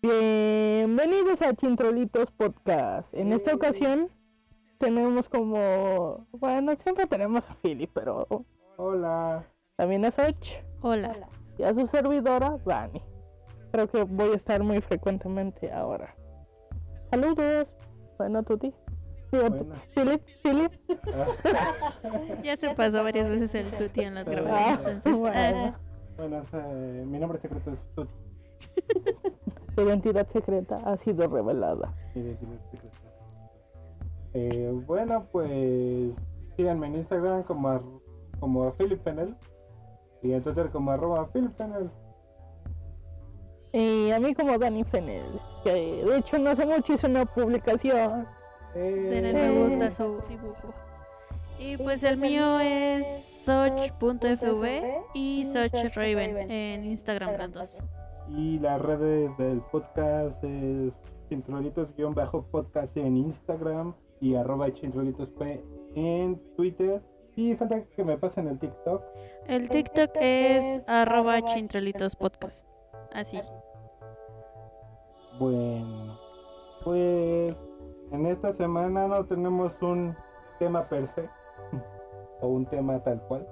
Bienvenidos a Chintrolitos Podcast. En esta ocasión tenemos como, bueno, siempre tenemos a Philip, pero Hola. también a Soch Hola. y a su servidora, Dani. Creo que voy a estar muy frecuentemente ahora. Saludos. Bueno, Tuti. Bueno. Philip, Philip. Ya se pasó varias veces el tuti en las Ah, grabaciones. Entonces, bueno. ah, Bueno, eh, mi nombre secreto es Tuti. Tu identidad secreta ha sido revelada. Eh, bueno, pues síganme en Instagram como, ar- como Philip Penel y en Twitter como arroba Philip Penel. Y a mí como Dani Fenel, que de hecho no hace mucho hice una publicación. Denle me gusta su dibujo. Y pues el mío es soch.fv y sochraven en Instagram las dos. y las redes del podcast es chintrolitos-podcast en Instagram y arroba chintrolitosp en Twitter. Y falta que me pasen el TikTok. El TikTok es arroba chintrolitos podcast. Así. Bueno, pues en esta semana no tenemos un tema per se o un tema tal cual.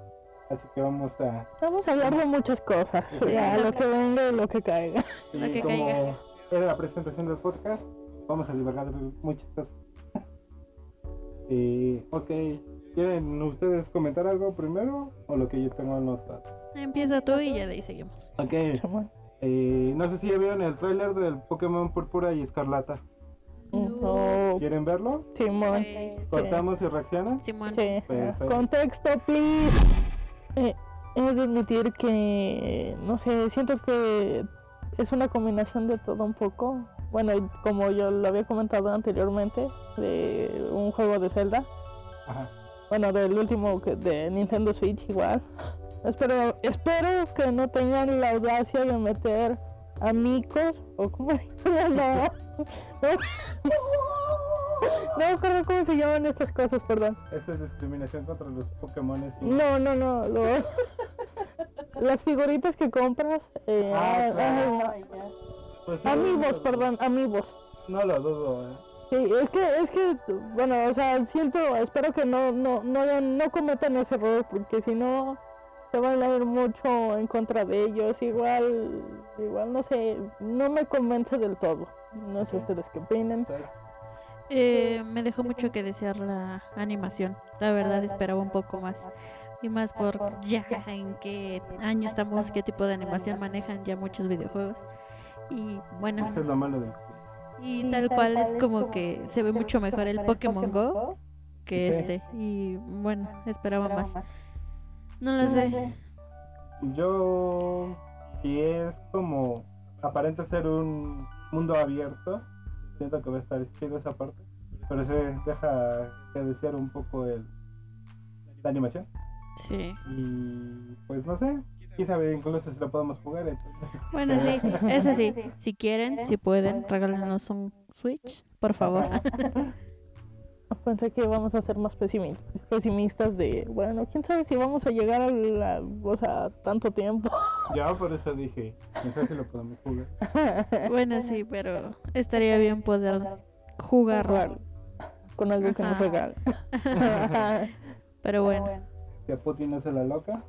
Así que vamos a... Vamos a hablar de muchas cosas. Sí. Ya, lo que venga y lo que caiga. Lo y que como caiga. era la presentación del podcast, vamos a divagar de muchas cosas. Eh, ok, ¿quieren ustedes comentar algo primero o lo que yo tengo anotado? Empieza tú y ya de ahí seguimos. Ok, eh, no sé si ya vieron el tráiler del Pokémon Púrpura y Escarlata. No, ¿Quieren verlo? Simón. ¿Cortamos y reaccionan? Simón. Sí. Perfecto. Contexto, please. Eh, he de admitir que, no sé, siento que es una combinación de todo un poco. Bueno, como yo lo había comentado anteriormente, de un juego de Zelda. Ajá. Bueno, del último que- de Nintendo Switch igual. Espero, espero que no tengan la audacia de meter amigos o llama. No, no me acuerdo cómo se llaman estas cosas, perdón. Esta es discriminación contra los Pokémon. No, no, no. lo- las figuritas que compras. Eh, Ah, ah, claro. ah, Pues, sí, amigos, no- perdón, amigos. No lo dudo, eh. Sí, es que, es que, bueno, o sea, siento, espero que no, no, no, no cometan ese error, porque si no, se van a ir mucho en contra de ellos. Igual, igual, no sé, no me convence del todo. No sé ustedes qué opinan. Eh, me dejó mucho que desear la animación. La verdad esperaba un poco más. Y más por ya en qué año estamos, qué tipo de animación manejan ya muchos videojuegos. Y bueno, Eso es lo malo del y tal cual es como que se ve mucho mejor el Pokémon Go que este. Y bueno, esperaba más. No lo sé. Yo, si es como aparenta ser un mundo abierto, siento que va a estar chido esa parte, pero se deja que desear un poco el, la animación. Sí. Y pues no sé, quién sabe incluso si lo podemos jugar. Entonces, Bueno, sí, eso sí. Si quieren, si pueden, regálenos un Switch, por favor. Pensé que íbamos a ser más pesimi- pesimistas de, bueno, quién sabe si vamos a llegar a la, o sea, tanto tiempo. yo por eso dije, quién sabe si lo podemos jugar. Bueno, sí, pero estaría bien poder jugarlo. Jugar con algo que nos Ajá. regala. Pero bueno, Que a Putin no se la loca.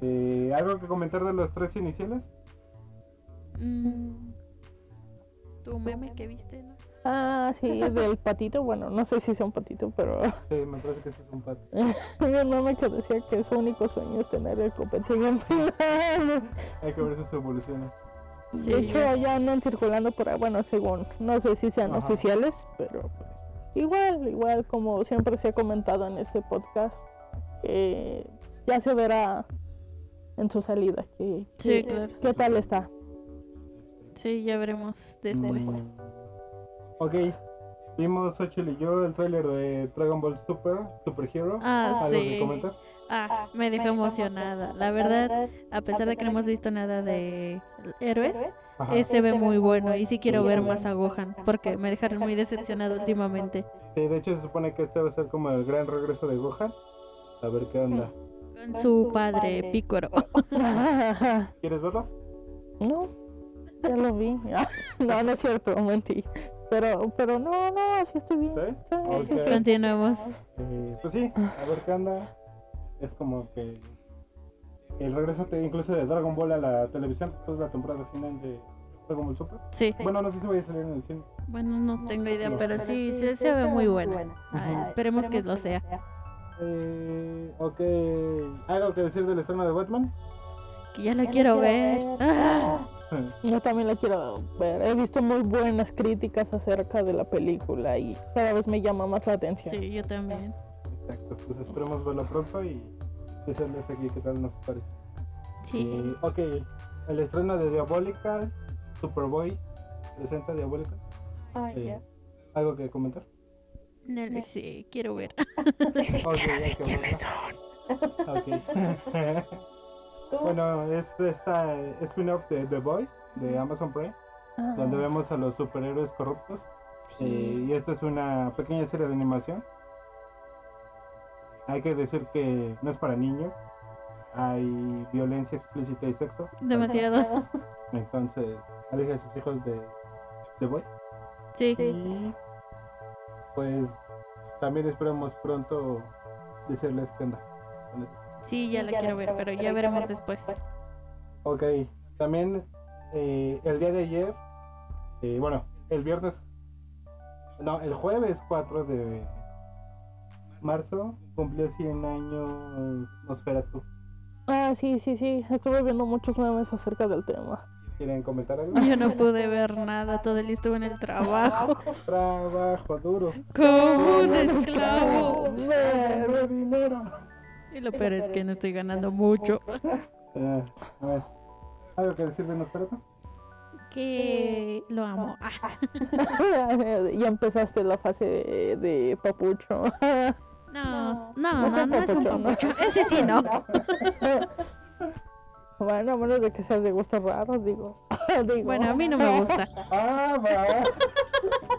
Eh, ¿Algo que comentar de los tres iniciales? mm, tu meme que viste, ¿no? Ah, sí, del patito. Bueno, no sé si sea un patito, pero Sí, me parece que sí es un pato. mi mamá que decía que su único sueño es tener el copetín en final. Hay que ver si se evoluciona. Sí, De hecho, ya andan circulando por ahí, bueno, según, no sé si sean Ajá. oficiales, pero pues, igual, igual como siempre se ha comentado en este podcast, eh, ya se verá en su salida que, Sí, que- claro. qué tal está. Sí, ya veremos después. Mm, Ok, vimos Xochitl y yo el tráiler de Dragon Ball Super, Super Hero. Ah, ¿Algo que sí. comentar? Ah, me dejó emocionada. La verdad, a pesar de que no hemos visto nada de héroes, eh, se ve muy bueno y sí quiero ver más a Gohan porque me dejaron muy decepcionado últimamente. Sí, de hecho se supone que este va a ser como el gran regreso de Gohan. A ver qué onda. Con su padre, Pícoro. ¿Quieres verlo? no, ya lo vi. no, no es cierto, mentí. Pero, pero no, no, así estoy bien. ¿Sí? Continuemos. Eh, pues sí, a ver qué onda. Es como que el regreso te- incluso de Dragon Ball a la televisión después de la temporada final de Dragon Ball Super. Sí. Bueno, no sé si voy a salir en el cine. Bueno, no tengo idea, pero sí, se, se ve muy buena. Ah, esperemos que lo sea. Eh, ok. ¿Algo que decir del estreno de Batman? Que ya la quiero ver. Ah, Yo también la quiero ver. He visto muy buenas críticas acerca de la película y cada vez me llama más la atención. sí, yo también. Exacto, pues esperemos verlo pronto y decirles aquí qué tal nos parece. Sí. Eh, ok, el estreno de Diabolical, Superboy, presenta Diabolical. Eh, ¿Algo que comentar? No lo sé, quiero ver. Ok, hay que. Ok. bueno, es esta eh, spin-off de The Boys de Amazon Prime, Ah, donde vemos a los superhéroes corruptos. Eh, y esta es una pequeña serie de animación. Hay que decir que no es para niños. Hay violencia explícita y sexo. Demasiado. Entonces, aleja a sus hijos de The Boys. Sí. Y pues también esperamos pronto decirles qué onda. Sí, ya la quiero ver, pero ya veremos después. Ok, también eh, el día de ayer, eh, bueno, el viernes, no, el jueves 4 de marzo cumplió 100 años Nosferatu. Ah, sí, sí, sí. Estuve viendo muchos memes acerca del tema. ¿Quieren comentar algo? Yo no pude ver nada, todo el día estuve en el trabajo. Trabajo duro. Como un esclavo. Dinero, dinero. Y lo peor es que no estoy ganando mucho. Eh, a ver, ¿algo que decir de Nosferatu? Que lo amo. Ah, ya empezaste la fase de, de papucho. No, no, No no, no es un papucho. Ese sí no. bueno, a menos de que seas de gustos raros, digo. digo. Bueno, a mí no me gusta. Ah, va.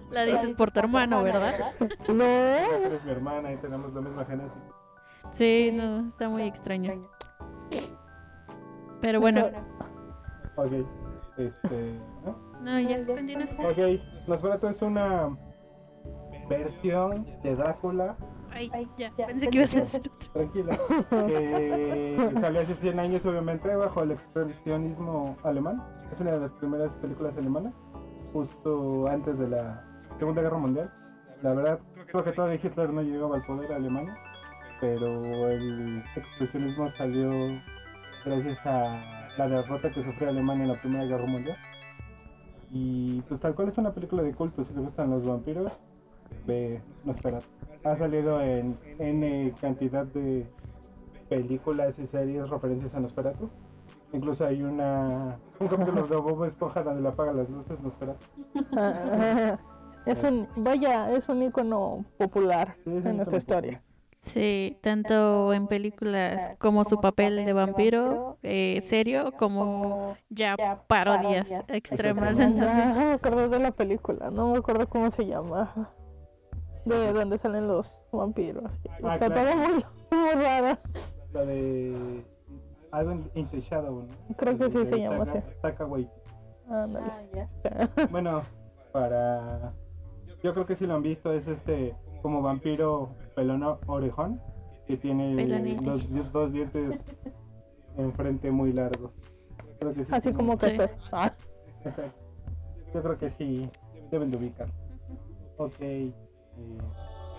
La dices por tu hermano, ¿verdad? No. Eres mi hermana y tenemos la misma genética. Sí, no, está muy extraño. Pero bueno, Ok, este. ¿no? no, ya, continúa. Ok, Nosferatu es una versión de Drácula, Ay, ya, pensé que ibas a decir otro. tranquila, que salió hace 100 años obviamente bajo el expresionismo alemán. Es una de las primeras películas alemanas, justo antes de la Segunda Guerra Mundial. La verdad, creo que todavía Hitler no llegaba al poder alemán, pero el expresionismo salió gracias a la derrota que sufrió Alemania en la Primera Guerra Mundial. Y pues tal cual es una película de culto, si te gustan los vampiros, ve Nosferatu. Ha salido en N cantidad de películas y series referencias a Nosferatu. Incluso hay una un capítulo de Bob Esponja donde le apaga las luces Nosferatu. Es un, vaya, es un icono popular Sí, en nuestra historia. Sí, tanto en películas como su papel de vampiro eh, serio, como ya parodias extremas. Ah, Entonces, no me acuerdo de la película, no me acuerdo cómo se llama. De dónde salen los vampiros. Ah, Está claro. todo muy, muy rara. La de algo in- the Shadow, ¿no? Creo que sí se llama así. Waititi. Ándale. Bueno, para. Yo creo que si lo han visto, es este como vampiro pelón orejón que tiene Pelonete. los dos dientes enfrente muy largos. Creo que sí Así como Sí. que ah, Exacto. Yo creo que sí deben de ubicar. Ok. eh,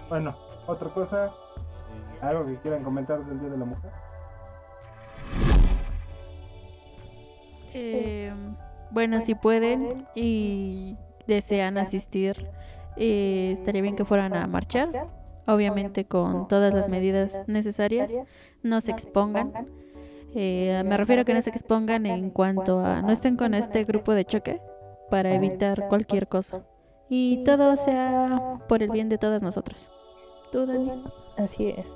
bueno, otra cosa. eh, algo que quieran comentar del Día de la Mujer. eh, bueno, si pueden y desean asistir, eh, estaría bien que fueran a marchar, obviamente con todas las medidas necesarias, no se expongan. Eh, me refiero a que no se expongan en cuanto a no estén con este grupo de choque para evitar cualquier cosa. Y todo sea por el bien de todas nosotras. ¿Tú, Dani? así es.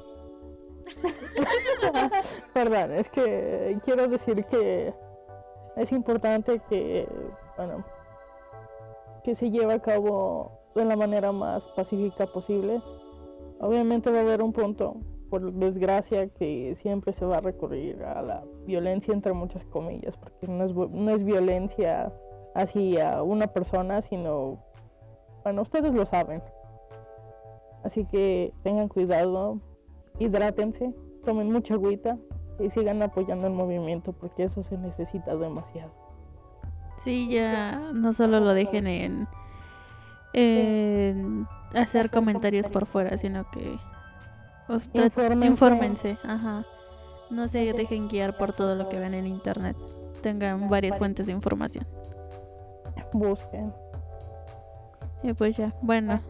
Perdón, es que quiero decir que es importante que, bueno, que se lleve a cabo de la manera más pacífica posible. Obviamente va a haber un punto por desgracia que siempre se va a recurrir a la violencia entre muchas comillas, porque no es, no es violencia hacia una persona, sino, bueno, ustedes lo saben. Así que tengan cuidado, hidrátense, tomen mucha agüita y sigan apoyando el movimiento, porque eso se necesita demasiado. Sí, ya no solo lo dejen en, en hacer comentarios por fuera, sino que os Infórmense. infórmense, ajá. No se dejen guiar por todo lo que ven en internet. Tengan varias fuentes de información. Busquen. Y pues ya, bueno,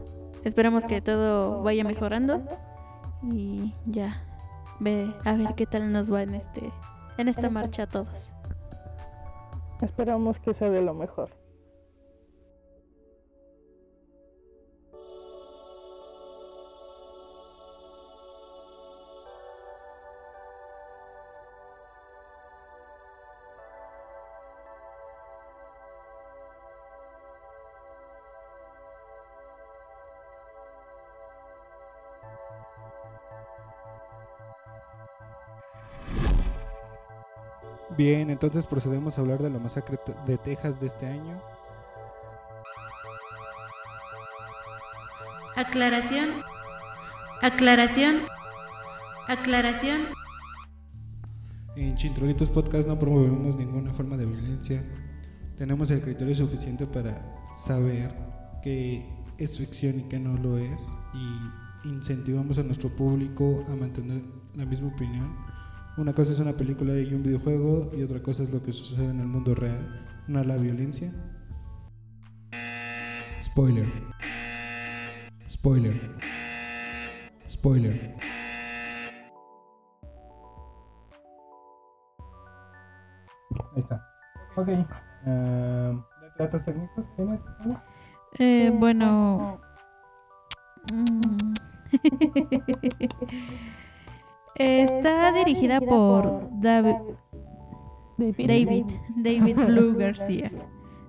esperemos que todo vaya mejorando y ya ve a ver qué tal nos va en este en esta marcha a todos. Esperamos que sea de lo mejor. Bien, entonces procedemos a hablar de la masacre de Texas de este año. Aclaración. Aclaración. Aclaración. En Chintrolitos Podcast no promovemos ninguna forma de violencia. Tenemos el criterio suficiente para saber que es ficción y que no lo es. Y incentivamos a nuestro público a mantener la misma opinión. Una cosa es una película y un videojuego y otra cosa es lo que sucede en el mundo real, no la violencia. Spoiler. Spoiler. Spoiler. Ahí está. Ok. em, ¿Datos técnicos tienes? Ana? Eh, bueno. mm, Está dirigida por David, David, David Blue García.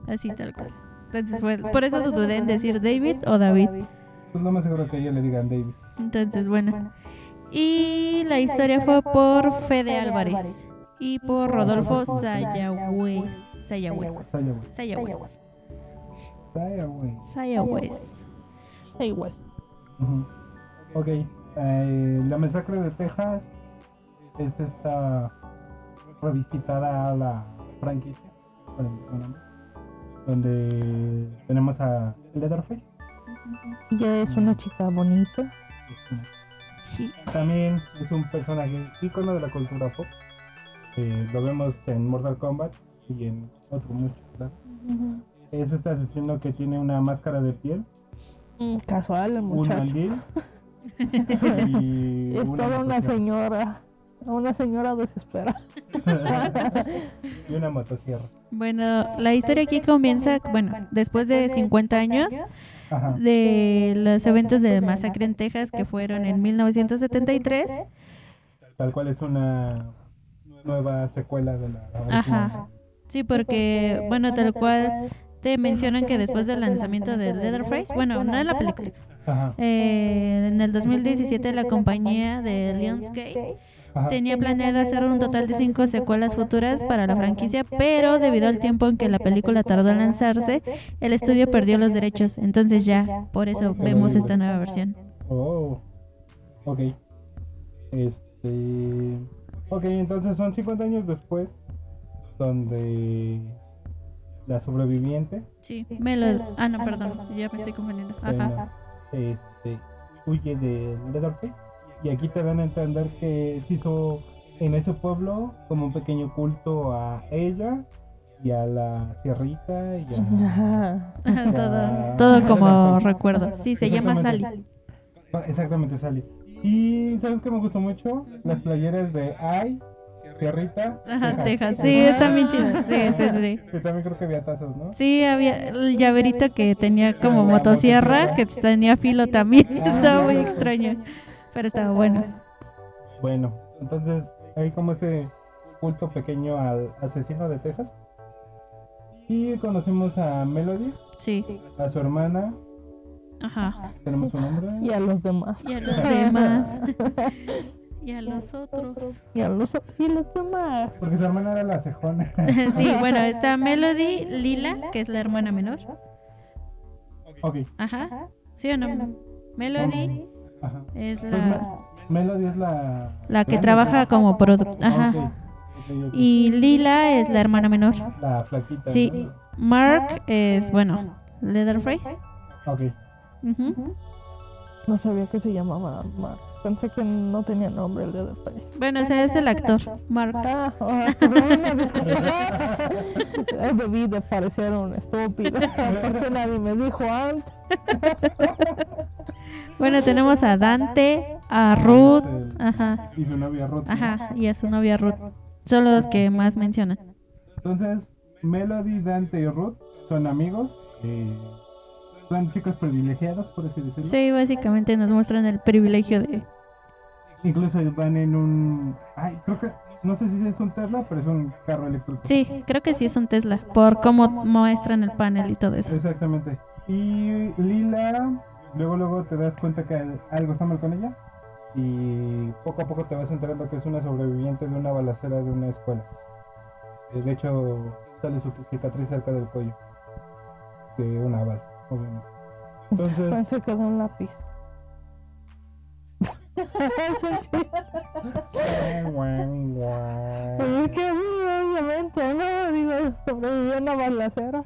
Así tal cual. Entonces fue, por eso dudé en decir David o David. Pues no me aseguro que a ella le digan David. Entonces, bueno. Y la historia fue por Fede Álvarez y por Rodolfo Sayagüez. Sayagüez. Sayagüez. Sayagüez. Ujú. Ok. Eh, la masacre de Texas es esta revisitada a la franquicia. Donde tenemos a Leatherface. Ella es una chica bonita. es Sí. También es un personaje ícono de la cultura pop. Eh, lo vemos en Mortal Kombat y en otros muchos. ¿verdad? Es este asesino que tiene una máscara de piel, Mm, Casual, el un muchacho. mandil y Es una toda una señora. Una señora desesperada. y una motosierra. Bueno, la historia aquí comienza, bueno, después de 50 años Ajá. de los eventos de masacre en Texas que fueron en 1973. Tal cual es una nueva secuela de la original. Ajá. Sí, porque, bueno, tal cual te mencionan que después del lanzamiento de Leatherface, bueno, no en la película, Ajá. eh, en el 2017 la compañía de Lionsgate Ajá. tenía planeado hacer un total de cinco secuelas futuras para la franquicia, pero debido al tiempo en que la película tardó en lanzarse, el estudio perdió los derechos. Entonces ya, por eso vemos esta nueva versión. Oh, ok. Este. Ok, entonces son 50 años después, donde la sobreviviente Sí, me lo... Ah, no, perdón, ya me estoy confundiendo. bueno, Ajá. este, huye de Leatherface. Y aquí te dan a entender que se hizo en ese pueblo como un pequeño culto a ella y a la sierrita y a. Todo, todo como recuerdo. Sí, se llama Sally. Ah, Exactamente, Sally. Y ¿sabes qué me gustó mucho? Las playeras de Ay, Sierrita. Ajá, Texas. Sí, están bien chidas. Sí, sí, sí. Que también creo que había tazos, ¿no? Sí, había el llaverito que tenía como motosierra, que tenía filo también. Estaba muy extraño, pero estaba bueno. Bueno, entonces hay como ese culto pequeño al asesino de Texas. Y conocemos a Melody, Sí, a su hermana. ajá. Tenemos su nombre. Y a los demás. Y a los demás. Y a los otros. Y a los y los demás. Porque su hermana era la cejona. sí, bueno, está Melody Lila, que es la hermana menor. ok. Ajá. ¿Sí o no? Melody Ajá. es Pues la, Me- Melody es la... la que trabaja como producto. Ah, Ajá. Y Lila es la hermana menor. La flaquita. Sí. ¿no? Mark es, bueno, Leatherface. Ok. Ujú. No sabía que se llamaba Mark. Pensé que no tenía nombre el de después. Bueno, ese es el actor, Mark. Ah, perdón, una disculpa. Debí de parecer un estúpido. Porque nadie me dijo antes. Bueno, tenemos a Dante, a Ruth, ajá, Y su novia Ruth. ajá, y a su novia Ruth. Son los que más mencionan. Entonces, Melody, Dante y Ruth son amigos. eh, son chicos privilegiados, por así decirlo. Sí, básicamente nos muestran el privilegio de... Incluso van en un. Ay, creo que. No sé si es un Tesla, pero es un carro eléctrico. Sí, creo que sí es un Tesla, por cómo muestran el panel y todo eso. Exactamente. Y Lila, luego luego te das cuenta que algo está mal con ella. Y poco a poco te vas enterando que es una sobreviviente de una balacera de una escuela. Eh, De hecho, sale su cicatriz cerca del cuello. De una bala, obviamente. Entonces, Pensé que era un lápiz. Pues es que obviamente, ¿no? Digo, sobrevivió una balacera.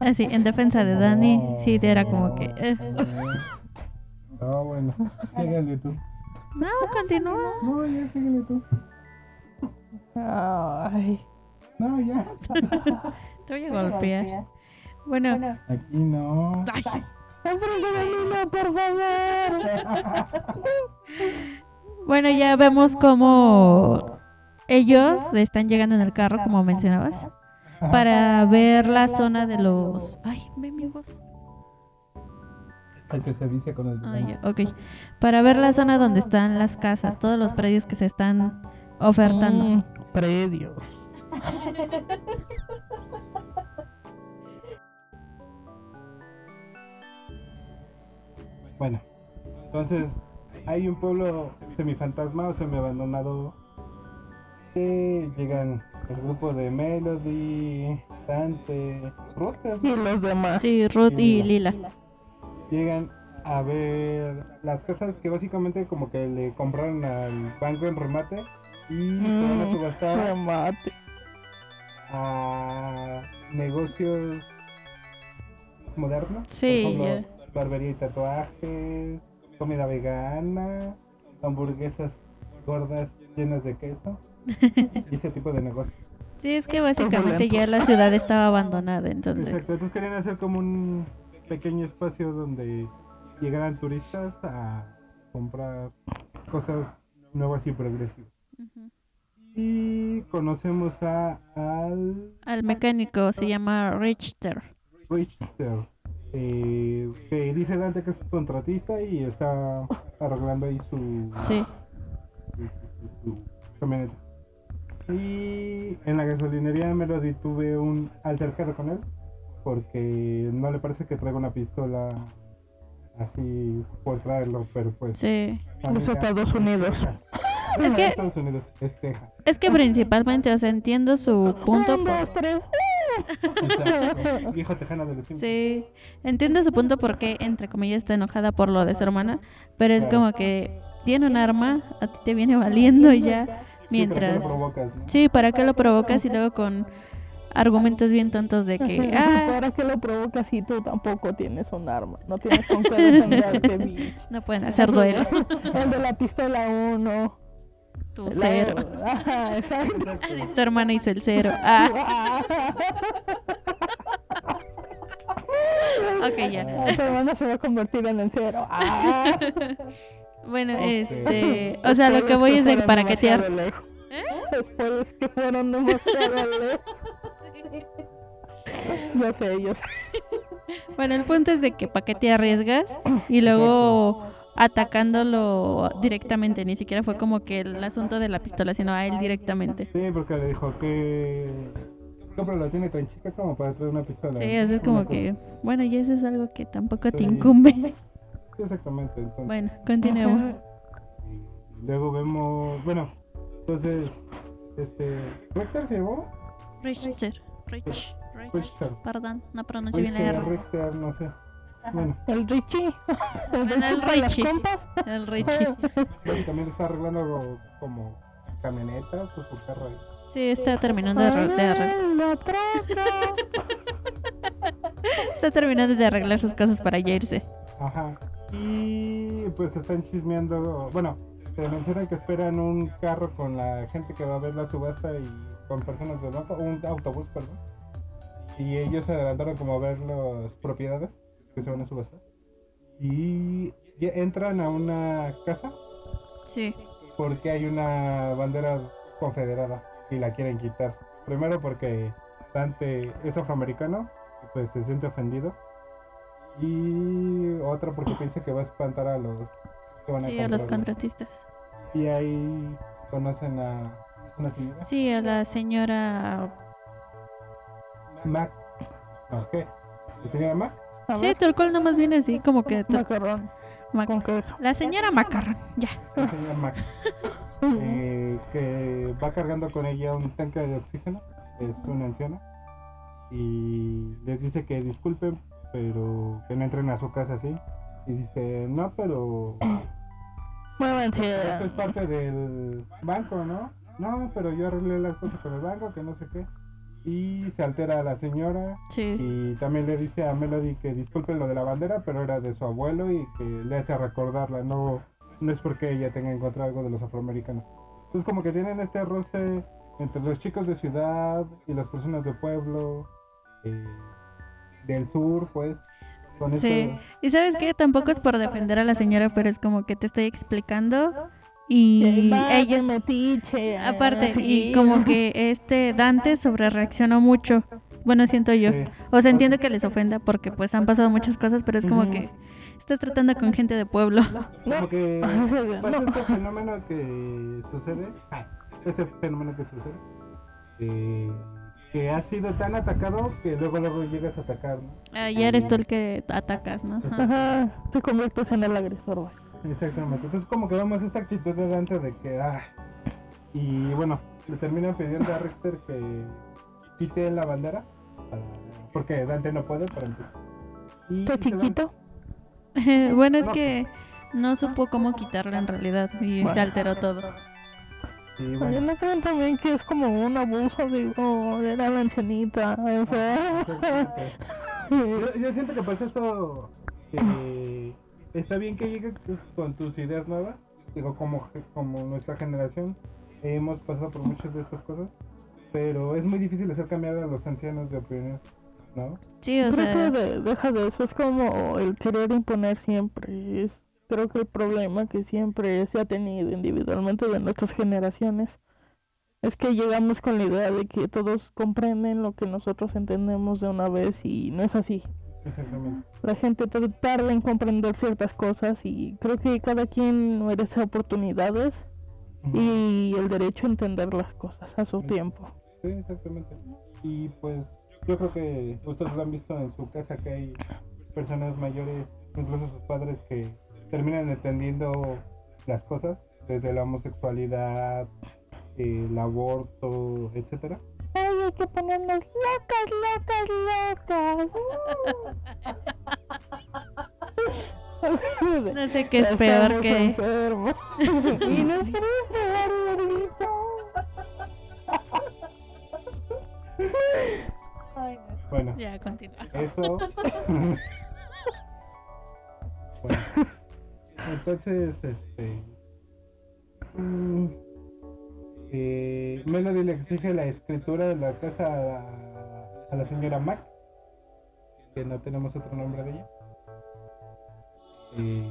Así, en defensa de Dani, sí, era como que... eh. Ah, bueno. Síguele tú. No, continúa. No, ya, síguele tú. Ay. No, ya. Te voy a golpear. Bueno, Aquí no. ay, no, por favor. bueno, ya vemos cómo ellos están llegando en el carro, como mencionabas, para ver la zona de los... Ay, ve mi voz. El que se dice con el. Ah, ya, ok. Para ver la zona donde están las casas, todos los predios que se están ofertando. Mm, predios. Bueno, entonces hay un pueblo semifantasma o semiabandonado que llegan el grupo de Melody, Dante, Ruth, Y los demás. Sí, Ruth y Lila. llegan a ver las casas que básicamente como que le compraron al banco en remate y van a Mm, subastar remate. a negocios modernos. Sí, Por ejemplo, barbería y tatuajes, comida vegana, hamburguesas gordas llenas de queso y ese tipo de negocios. Sí, es que básicamente ya la ciudad estaba abandonada, entonces. Exacto, entonces querían hacer como un pequeño espacio donde llegaran turistas a comprar cosas nuevas y progresivas. Y conocemos a al Al mecánico se llama Richter. Richter, eh, que dice Dante que es contratista y está arreglando ahí su, Sí. su camioneta. Y en la gasolinería de Melody tuve un altercado con él porque no le parece que traiga una pistola así por traerlo, pero pues... Sí. Los Estados Unidos. Es que- Estados Unidos, es Texas. Es que principalmente, o sea, entiendo su punto. Un, por- dos, tres. Exacto, Viejo tejano de. Sí, entiendo su punto porque, entre comillas, está enojada por lo de su hermana, pero es Claro. como que tiene un arma, a ti te viene valiendo y ya, Sí, mientras... lo provocas, ¿no? Sí, ¿para qué lo provocas y luego con argumentos bien tontos de que, ah, ¿Para qué lo provocas si tú tampoco tienes un arma? No tienes con qué defenderte, no pueden hacer duelo? El de la pistola 1. Tu cero. Así, tu hermana hizo el cero. Ah, ok, ya. Tu hermana se va a convertir en el cero. Ah. Bueno, este, o sea, lo que voy es de paraquetear. ¿Eh? Después que fueron demasiado lejos. Yo sé, yo sé. Bueno, el punto es de que para qué te arriesgas y luego atacándolo directamente, ni siquiera fue como que el asunto de la pistola, sino a él directamente. Sí, porque le dijo que pero la tiene tan chica como para traer una pistola. Sí, ¿no? así es como cosa. que, bueno, y eso es algo que tampoco te Sí. incumbe. Sí, exactamente. Entonces, Bueno, continuemos. luego vemos, bueno, entonces, este, Richter se llamó, Richter, Rich, Rich. Richter, Perdón, no pronuncio bien la Richter, R. Richter, no sé. Bueno, El Richie. El Bueno, el Richie las compas. El Richie. básicamente está arreglando como camionetas o su carro ahí. Sí, está terminando de, arre- de arreglar. Ay, la troca. Está terminando de arreglar sus cosas para ya irse. Ajá. Y pues están chismeando. Bueno, se menciona que esperan un carro con la gente que va a ver la subasta y con personas del banco, un autobús, perdón. Y ellos se adelantaron como a ver las propiedades que se van a subastar. Y entran a una casa Sí. porque hay una bandera confederada y la quieren quitar. Primero porque Dante es afroamericano pues se siente ofendido. Y otra porque piensa que va a espantar a los que van a Sí, a los comprarlo. contratistas. Y ahí conocen a una señora, Sí, a la señora. ¿La señora Mac? A Sí, ver, tal cual nomás viene así, como que. macarrón Mac- con. La señora Macarrón, ya. La señora Mac. eh, que va cargando con ella un tanque de oxígeno, es una anciana, y les dice que disculpen, pero que no entren a su casa así. Y dice, no, pero Muévanse. esto es parte del banco, ¿no? No, pero yo arreglé las cosas con el banco, que no sé qué. Y se altera la señora Sí. y también le dice a Melody que disculpen lo de la bandera, pero era de su abuelo y que le hace recordarla, no, no es porque ella tenga en contra algo de los afroamericanos. Entonces como que tienen este roce entre los chicos de ciudad y las personas de pueblo, eh, del sur, pues. Con Sí. este- Y sabes qué, tampoco es por defender a la señora, pero es como que te estoy explicando y ellos metiche. aparte y como que este Dante sobre reaccionó mucho. Bueno, siento yo. Sí. O sea, entiendo que les ofenda porque pues han pasado muchas cosas, pero es como que estás tratando con gente de pueblo. Como que este fenómeno que sucede, ah, este fenómeno que sucede, eh, que ha sido tan atacado que luego luego llegas a atacar, ¿no? Ah, ya eres tú el que atacas, ¿no? Ajá. Te conviertes en el agresor. Exactamente. Entonces como que vemos esta actitud de Dante de que ah y bueno, le terminan pidiendo a Richter que quite la bandera para- porque Dante no puede para empezar. Van. chiquito. bueno, es que no supo cómo quitarla en realidad y se alteró todo. Oye, bueno, ¿no creen también que es como un abuso, digo, de la ancianita? O sea, exactamente. Yo, yo siento que pues esto que está bien que llegues pues, con tus ideas nuevas, digo como, como nuestra generación hemos pasado por muchas de estas cosas, pero es muy difícil hacer cambiar a los ancianos de opinión, ¿no? Sí, o creo sea, que de- deja de eso, es como el querer imponer siempre. Es, creo que el problema que siempre se ha tenido individualmente de nuestras generaciones es que llegamos con la idea de que todos comprenden lo que nosotros entendemos de una vez y no es así. Exactamente. La gente tar- tarda en comprender ciertas cosas y creo que cada quien merece oportunidades y el derecho a entender las cosas a su Sí. tiempo. Sí, exactamente. Y pues yo creo que ustedes lo han visto en su casa que hay personas mayores, incluso sus padres, que terminan entendiendo las cosas, desde la homosexualidad, el aborto, etcétera. Ay, hay que ponernos locas, locas, locas. no sé qué es peor Estamos que... enfermos. y nos queremos pegar, gordito. Ay, no. Bueno, Ya, continúa. eso. bueno, entonces, este. mm, eh, Melody le exige la escritura de la casa a, la señora Mac, que no tenemos otro nombre de ella. Eh,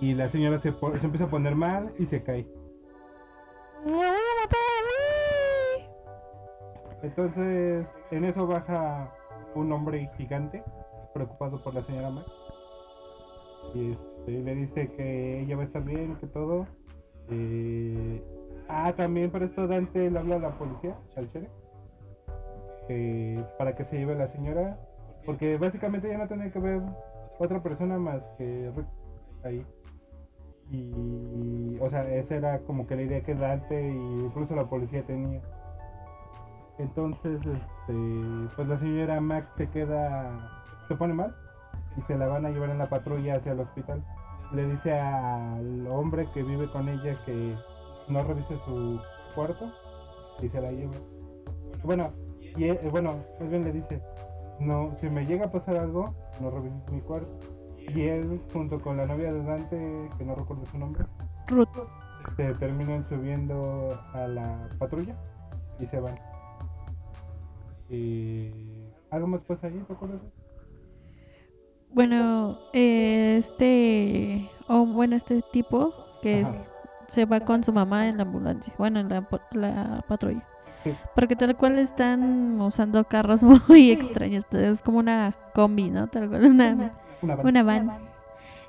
y la señora se, se empieza a poner mal y se cae. Entonces, en eso baja un hombre gigante, preocupado por la señora Mac. Y este, le dice que ella va a estar bien, que todo. Eh, ah, también por esto Dante le habla a la policía, al sheriff. que para que se lleve la señora, porque básicamente ya no tenía que ver otra persona más que Rick ahí. Y, o sea, esa era como que la idea que Dante y incluso la policía tenía. Entonces, este, pues la señora Max se queda, se pone mal y se la van a llevar en la patrulla hacia el hospital. Le dice al hombre que vive con ella que no revise su cuarto y se la lleva. Bueno, y eh, bueno, más bien le dice, no, si me llega a pasar algo, no revises mi cuarto. Y él, junto con la novia de Dante, que no recuerdo su nombre, Ruth. se terminan subiendo a la patrulla y se van. Y algo más pasa ahí, ¿te acuerdas? Bueno, eh, este, o bueno, este tipo que es-. Se va con su mamá en la ambulancia, bueno, en la, la patrulla. Sí. Porque tal cual están usando carros muy extraños, es como una combi, ¿no? Tal cual, una, Una van. una van.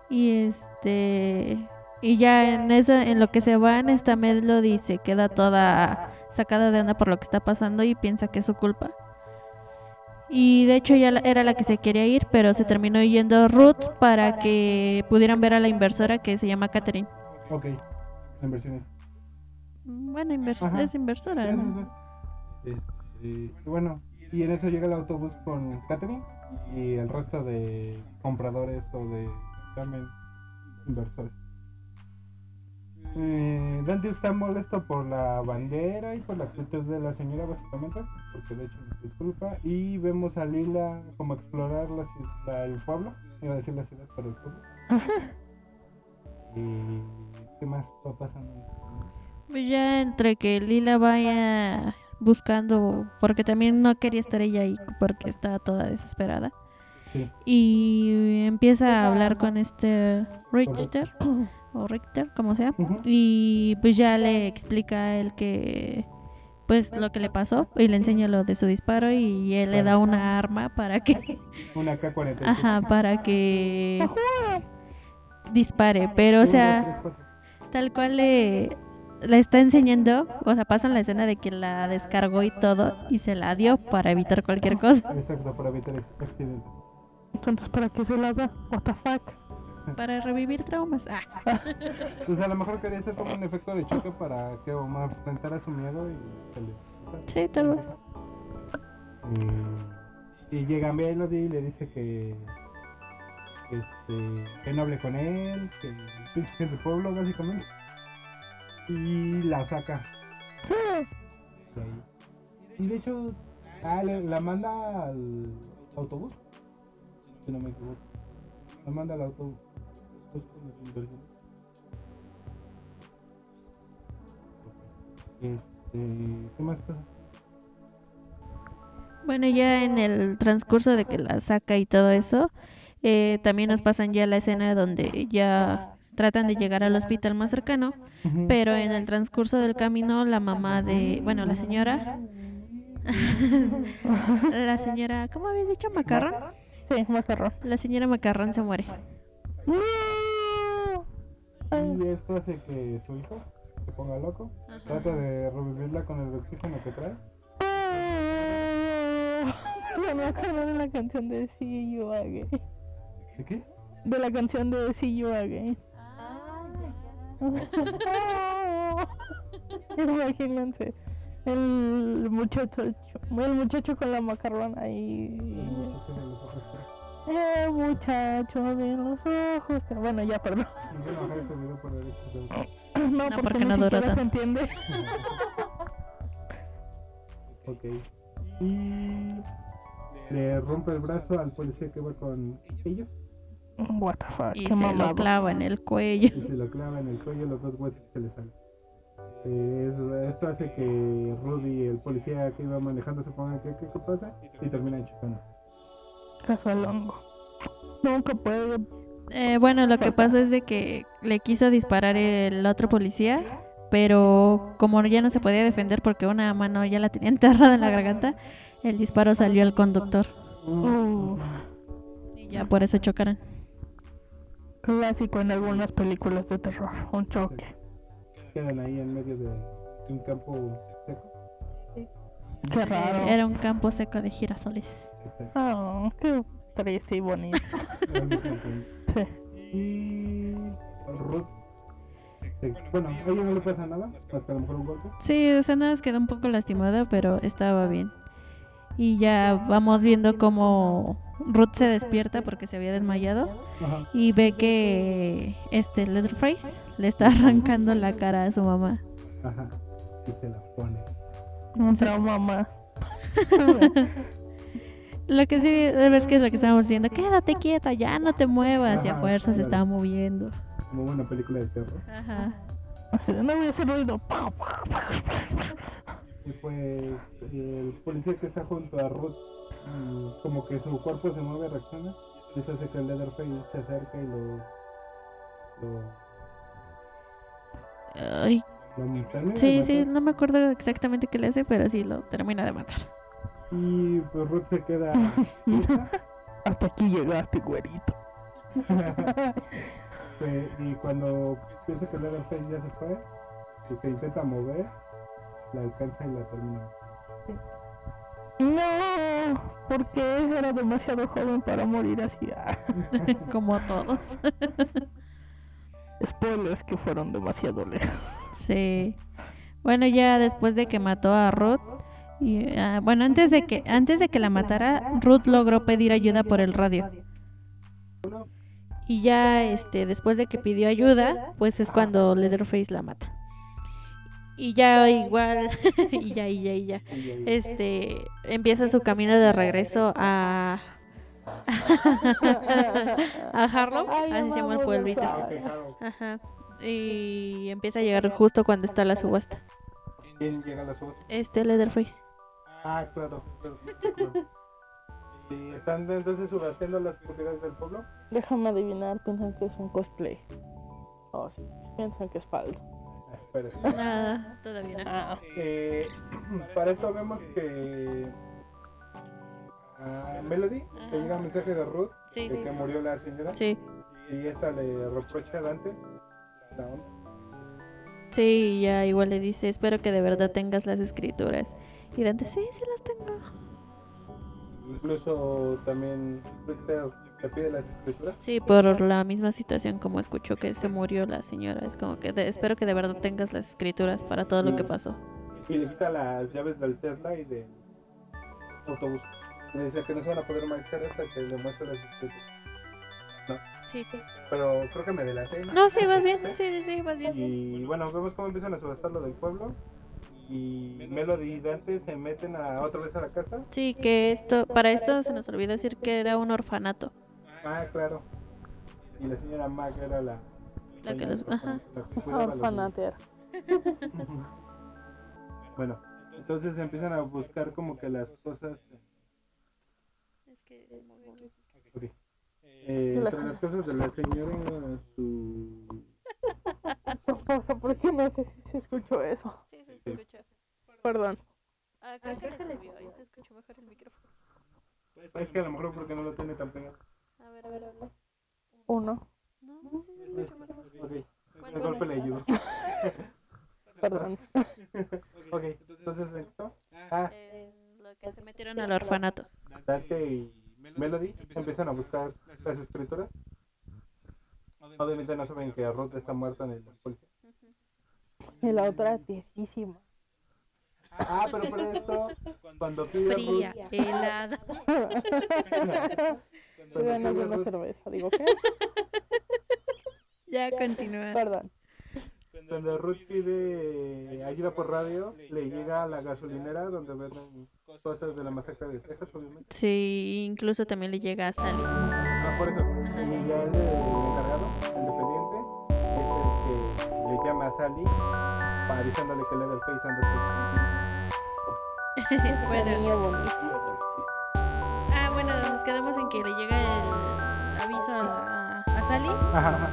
Y este, y ya en eso, en lo que se van, esta Melody se queda toda sacada de onda por lo que está pasando y piensa que es su culpa. Y de hecho ya era la que se quería ir, pero se terminó yendo Ruth para que pudieran ver a la inversora que se llama Catherine. Ok, Bueno, invers- Ajá. es inversora. Sí, ¿no? sí, sí. Este, y bueno, y en eso llega el autobús con Catherine y el resto de compradores o de también inversores. Eh, Dante está molesto por la bandera y por la actitud de la señora básicamente, porque de hecho nos disculpa, y vemos a Lila como explorar la- el pueblo, iba a decir la ciudad, pero el pueblo. y qué más va pasando. Pues ya entre que Lila vaya buscando, porque también no quería estar ella ahí, porque estaba toda desesperada. Sí. Y empieza a hablar con este Richter, o Richter, como sea. Y pues ya le explica a él que pues lo que le pasó y le enseña lo de su disparo y él le da una arma para que Una K-47. ajá, para que dispare, pero o sea. Tal cual le le está enseñando, o sea, pasan la escena de que la descargó y todo y se la dio para evitar cualquier cosa, Exacto, para evitar accidentes. Entonces, ¿para qué se la da? What the fuck? para revivir traumas. Ah. Pues a lo mejor quería hacer como un efecto de choque para que Omar enfrentara su miedo y se le... Sí, tal vez. Y, y llega Melody y le dice que este, que no hable con él, que que es del pueblo básicamente. Y la saca. Y de hecho, ah, la manda al autobús. Si no me equivoco. La manda al autobús. Pues. Este, ¿qué más pasa? Bueno, ya en el transcurso de que la saca y todo eso, eh, también nos pasan ya la escena donde ya tratan de llegar al hospital más cercano, Ujú. pero en el transcurso del camino la mamá de, bueno, la señora, la señora, ¿cómo habías dicho? Macarrón. Sí, macarrón. La señora Macarrón se muere. ¡No! Y esto hace que su hijo se ponga loco. Trata de revivirla con el oxígeno que trae. Ya me acuerdo de la canción de See You Again. ¿De qué? De la canción de See You Again. Imagínense. El muchacho, el muchacho con la macarrón ahí. El muchacho de los ojos. Bueno, ya, perdón. No, No, porque, no dura siquiera se tanto. entiende. Ok. Y le rompe el brazo al policía que va con ellos What the fuck. Y qué se mamado. lo clava en el cuello. y se lo clava en el cuello los dos huesos que se le salen. Eh, eso, eso hace que Rudy, el policía que iba manejando, se ponga ¿qué, qué, pasa? Y termina chocando. Cazalongo. Nunca puede. Eh, bueno, lo que pasa es de que le quiso disparar el otro policía, pero como ya no se podía defender porque una mano ya la tenía enterrada en la garganta, el disparo salió al conductor Uh, y ya por eso chocaron. Clásico en algunas películas de terror. Un choque. Quedan ahí en medio de, de un campo seco. Qué raro. Era un campo seco de girasoles. Ah, qué triste y bonito. Sí. Y Ruth, se- bueno, a ella no le pasa nada, que a lo mejor un golpe. Sí, o sea, nada más quedó un poco lastimada, pero estaba bien. Y ya vamos viendo cómo Ruth se despierta porque se había desmayado Ajá. y ve que este Leatherface le está arrancando la cara a su mamá. Ajá. Y se la pone. Un trauma más. Lo que sí ves que es lo que estábamos diciendo, quédate quieta, ya no te muevas, y a fuerza se estaba moviendo. Como una película de terror. Ajá. No voy a hacer ruido. Y pues el policía que está junto a Ruth, como que su cuerpo se mueve, reacciona. Y eso hace que el Leatherface se acerque y lo. lo. Ay, lo sí, sí, no me acuerdo exactamente qué le hace, pero sí lo termina de matar. Y pues Ruth se queda. Hasta aquí llegaste, güerito. Y cuando piensa que el Leatherface ya se fue, y se intenta mover, la alcanza y la termina. No, porque era demasiado joven para morir así. Como todos. spoilers que fueron demasiado lejos. Sí. Bueno, ya después de que mató a Ruth, y, ah, bueno, antes de que antes de que la matara, Ruth logró pedir ayuda por el radio. Y ya este después de que pidió ayuda, pues es cuando Leatherface la mata. Y ya igual y ya y ya y ya. Este empieza su camino de regreso a a Harlow, así se llama el pueblito. Ajá. Y empieza a llegar justo cuando está la subasta. ¿Quién llega a la subasta? Este Leatherface. Ah, claro. claro, claro. Y están entonces subasteando las propiedades del pueblo. Déjame adivinar, piensan que es un cosplay. Oh, sí, piensan que es falso. Espérate. Nada, todavía no. Ah, Eh, para esto vemos que a Melody le llega un mensaje de Ruth Sí, de que murió la señora sí, y esta le reprocha a Dante la onda. sí, y ya igual le dice, espero que de verdad tengas las escrituras. Y Dante, sí, sí las tengo. Incluso también pide las escrituras. Sí, por la misma situación como escuchó que se murió la señora. Es como que de- espero que de verdad tengas las escrituras para todo lo que pasó. y le quita las llaves del Tesla y del autobús. Le dice que no se van a poder marchar hasta que le muestre las escrituras. Sí. Pero creo que me delaté. No, sí, vas bien. Sí, sí, sí, vas bien. Y bueno, vemos cómo empiezan a subastar lo del pueblo. Y Melody y Dante se meten a, otra vez a la casa. Sí, que esto, para esto se nos olvidó decir que era un orfanato. Ah, claro. Y la señora Mac era la. La que los- ajá. la que cuidaba a los niños. orfanater. Bueno, entonces empiezan a buscar como que las cosas. Ok. Eh, La- entre las cosas de la señora, su. ¿Qué pasa? ¿Por qué no sé si se escuchó eso? Sí, se escuchó. Perdón. Ah, creo que le subió. Ahí te escucho mejor el micrófono. Es que a lo mejor porque no lo tiene tan pegado. A ver, a ver, habla. Uno. No, sí se escucha mejor. Ok, Bueno, golpe le ayudó. Perdón. Ok, entonces esto. Ah, En lo que se metieron al orfanato. Dante y Melody empiezan a buscar las escrituras. Obviamente no saben que Ruth está muerta en el policía. Y la otra tiesísima. Ah, pero por esto, cuando pide Fría, Ruth, helada. Cuando pide una cerveza. Digo, ¿qué? Ya continúa. Perdón. cuando Ruth pide ayuda por radio, le llega a la gasolinera donde venden cosas de la masacre de Texas, obviamente. Sí, incluso también le llega a Sally. Ah, por eso. Y ya el, el encargado, el dependiente, es el que le llama a Sally para avisándole que le da el face Una bueno, ah, bueno, nos quedamos en que le llega el aviso a, a Sally Ajá, ajá.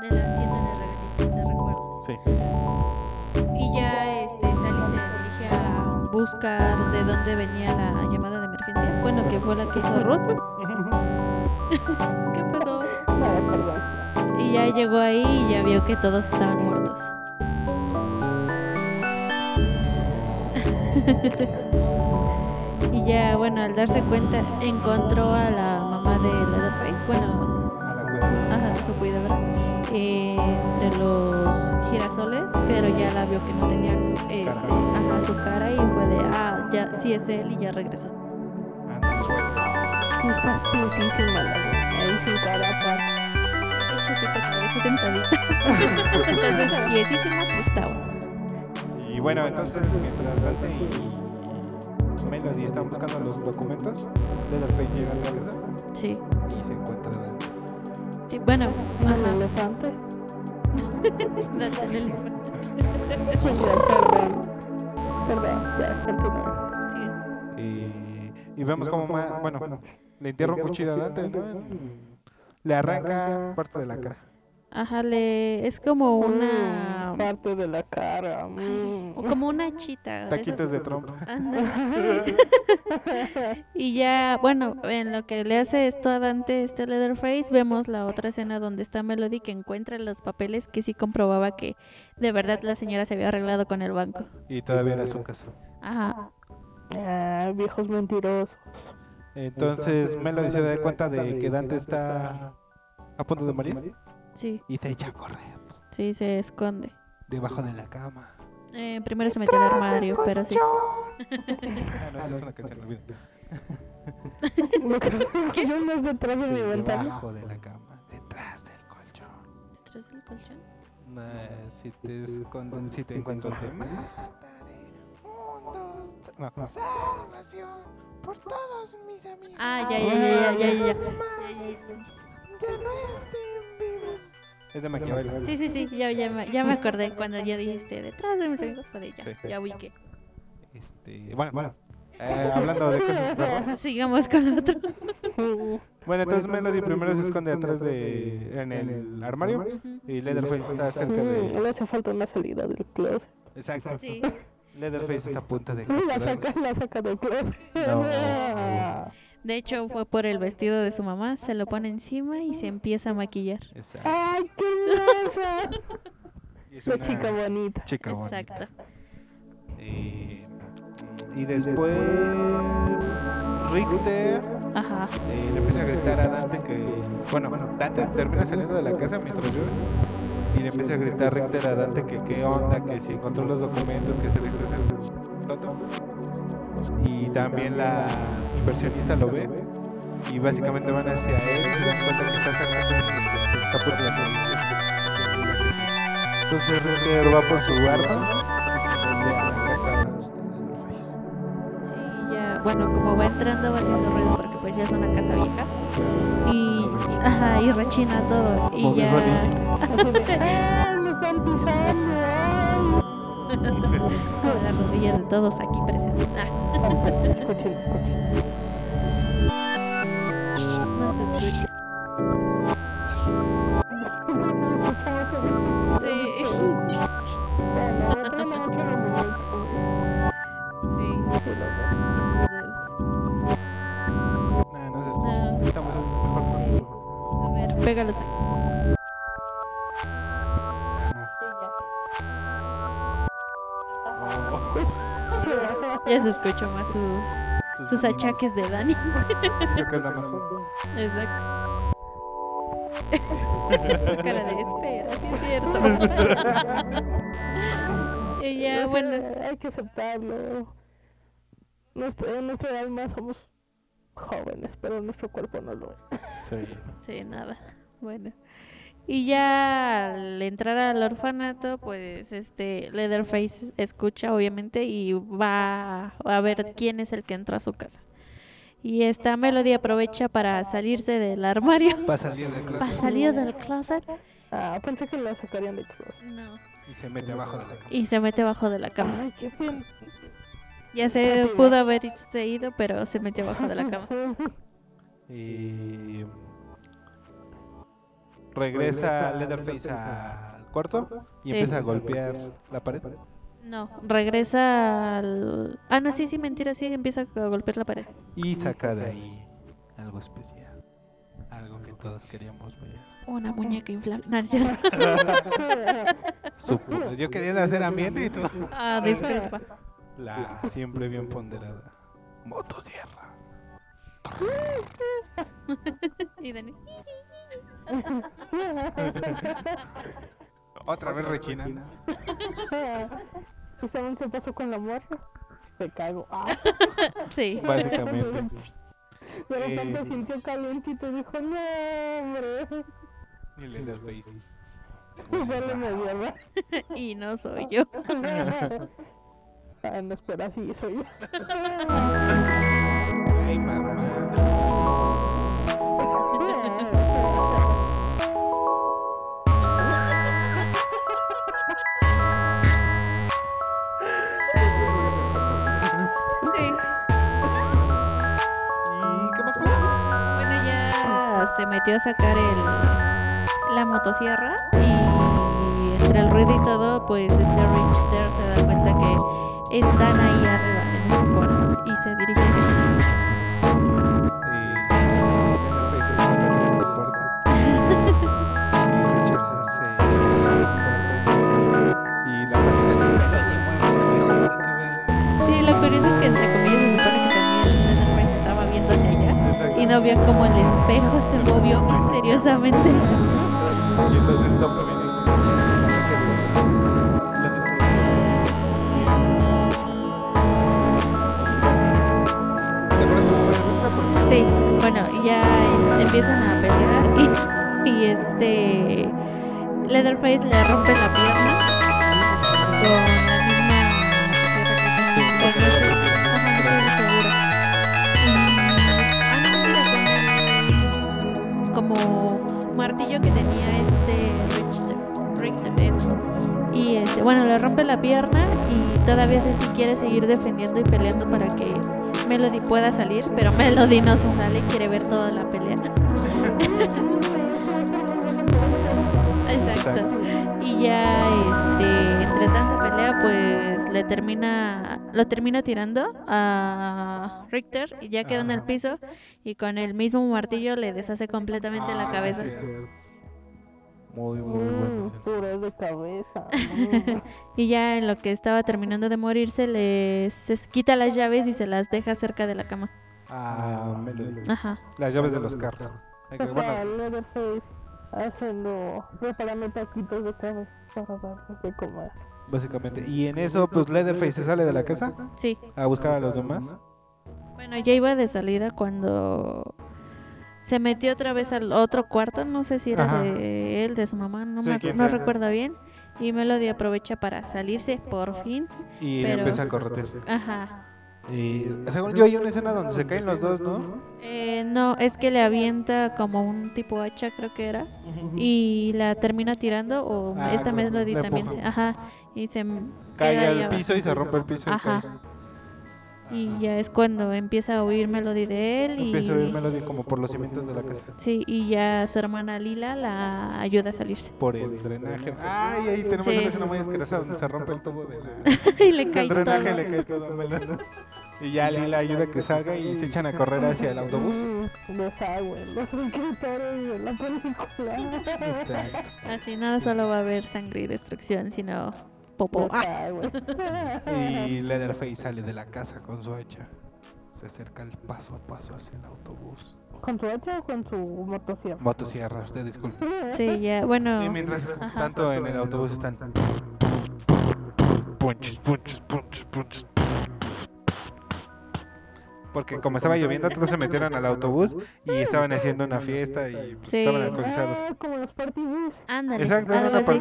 de la tienda de regalitos de recuerdos. Sí. Y ya este, Sally se dirige a buscar de dónde venía la llamada de emergencia. Bueno, que fue la que hizo Ruth. ¿Qué pasó? Nada, perdón. Y ya llegó ahí y ya vio que todos estaban muertos. y ya, bueno, al darse cuenta, encontró a la mamá de Leatherface, bueno, A su cuidadora, eh, entre los girasoles, pero ya la vio que no tenía este, ajá, su cara y fue de, ah, ya, sí es él y ya regresó. Anda. Ahí sin cara, sentadita. Entonces, estaba. Y bueno, entonces mientras Dante y Melody están buscando los documentos, Leatherface llega a la casa Sí. y se encuentra Dante. sí bueno, El ajá. elefante. Dante, el elefante. Ya, perdón. Perdón, ya, continúa. Sí. Y, y vemos como, ma- bueno, le entierra un cuchillo a Dante, ¿no? Le arranca parte de la cara. Ajá, le es como una Mm, parte de la cara. mm. o como una chita. de Taquitos esas- de trompa. Ándale. y ya, bueno, en lo que le hace esto a Dante, este Leatherface, vemos la otra escena donde está Melody que encuentra los papeles que sí comprobaba que de verdad la señora se había arreglado con el banco. Y todavía era su casa. Ajá. Ah, viejos mentirosos. Entonces Melody se da cuenta de que Dante está a punto de morir Sí, y se echa a correr sí, se esconde. debajo de la cama. Eh, primero se metió al armario, pero sí. Ah, no, esa es una canción, olvídalo. Lo que yo no es detrás de Sí, mi ventana. debajo de la cama, detrás del colchón. ¿Detrás del colchón? Nah, si te esconden, si te encuentro te mataré. Un, dos, tres. No. Salvación por todos mis amigos. Ah, ya, ya, ya, ya, ya, ya, ya. Que no estén vivos. Es de Maquiavelo. Sí, sí, sí, ya, ya, me- ya me acordé cuando ya dijiste detrás de mis amigos fue de ya, Sí. ya ubiqué. Este, bueno, bueno. eh, hablando de cosas terror. Sigamos con otro. Bueno, entonces Melody primero se esconde atrás de. en el armario. Y Leatherface está cerca de. Le hace falta una salida del closet. Exacto. Sí. Leatherface está a punto de. La saca, la saca del closet. No. De hecho, fue por el vestido de su mamá, se lo pone encima y se empieza a maquillar. Exacto. ¡Ay, qué hermosa! Y chica bonita. chica bonita. Exacto. Eh, y después Richter Ajá. eh, le empieza a gritar a Dante que bueno Dante termina saliendo de la casa mientras llueve y le empieza a gritar a Richter a Dante que qué onda que si encontró los documentos que se regresa el tonto y también la inversionista lo ve y básicamente van hacia él y se dan cuenta que está sacando que está por la entonces Richter va por su arma. Sí, ya. Bueno, como va entrando, va haciendo ruido porque pues ya es una casa vieja. Y. Ajá, y rechina todo. Y ya. de, ¡ay, me están pisando! Las rodillas de todos aquí presentes. Escuchó más sus, sus achaques de Dani. Creo que es la más joven. Exacto. Su cara de espera, sí es cierto. y ya, bueno, Hay que aceptarlo. Nuestro, en nuestra alma somos jóvenes, pero nuestro cuerpo no lo es. Sí. sí, nada. Bueno. Y ya al entrar al orfanato, pues este Leatherface escucha obviamente y va a ver quién es el que entró a su casa. Y esta Melody aprovecha para salirse del armario, Va a salir de para clase salir del closet. Ah, pensé que la sacarían de closet. No. y se mete abajo de la cama. Y se mete abajo de la cama. Ay, qué bien. Ya se pudo haberse ido, pero se metió abajo de la cama. Y regresa Leatherface al cuarto y Sí. empieza a golpear la pared. No, regresa al... Ah, no, sí, sí, mentira, sí, empieza a golpear la pared. Y saca de ahí algo especial. Algo que todos queríamos ver. Una muñeca inflable. No, es cierto. Yo quería hacer ambiente y tú. Ah, disculpa. La siempre bien ponderada. Motosierra. Y Dani, Otra vez rechinando. ¿Y saben qué pasó con la morra? Se cagó. Ah, Sí. Básicamente. de repente Eh. sintió calientito y dijo, no, hombre. Y Leatherface. Huele mierda. Y no soy yo. Ah, no, espera, sí, soy yo. Ay, mamá. Metió a sacar el, la motosierra y entre el ruido y todo, pues este Richter se da cuenta que están ahí arriba en ese cuarto y se dirige hacia y no vio cómo el espejo se movió misteriosamente. Sí, bueno, ya em- empiezan a pelear y, y este Leatherface le rompe la pierna con la misma martillo que tenía este Richter, Richter, y este, bueno le rompe la pierna y todavía sé si quiere seguir defendiendo y peleando para que Melody pueda salir, pero Melody no se sale, quiere ver toda la pelea. Exacto. Y ya este entre tanta pelea pues le termina lo termina tirando a Richter y ya queda en el piso y con el mismo martillo le deshace completamente la cabeza. Muy, muy bueno. Mm, puré de cabeza. Mm. Y ya en lo que estaba terminando de morirse le se quita las llaves y se las deja cerca de la cama. Ah, Melody. Ajá. Las llaves de los carros. Que- Bueno, haciendo, preparando taquitos de cabeza para darles de comer. Básicamente. Y en eso, pues Leatherface se sale de la casa Sí. a buscar a los demás. Bueno, ya iba de salida cuando se metió otra vez al otro cuarto, no sé si era Ajá. de él, de su mamá, no, Sí, me, no recuerdo bien. Y Melody aprovecha para salirse por fin. Y Pero- empieza a correr. Ajá. Y según yo, hay una escena donde se caen los dos, ¿no? Eh, no, es que le avienta como un tipo hacha, creo que era, y la termina tirando, o Ah, esta Melody también, se, ajá, y se Cae al abajo. piso y se rompe el piso. y Ajá. cae. Y ya es cuando empieza a oír Melody de él y... Empieza a oír Melody como por los cimientos de la casa. Sí, y ya su hermana Lila la ayuda a salirse. Por el drenaje. Ay, ahí tenemos Sí. una escena muy asquerosa donde se rompe el tubo de la... y le El cae todo. drenaje le cae todo Melody. Y ya Lila ayuda a que salga y se echan a correr hacia el autobús. Mm, Desagüe, los escritores de la película. Exacto. Así nada, solo va a haber sangre y destrucción, sino popo. Ah. Y Leatherface sale de la casa con su hacha. Se acerca el paso a paso hacia el autobús. ¿Con tu hacha o con tu motosierra? Motosierra, usted disculpe. sí, ya, bueno. Y mientras Ajá. tanto en el autobús están punches, punches, punches, punches. Porque como estaba lloviendo, todos se metieron al autobús y estaban haciendo una fiesta y pues, Sí. estaban alcoholizados. Ah, como los partibus. Ándale, Exacto, algo así.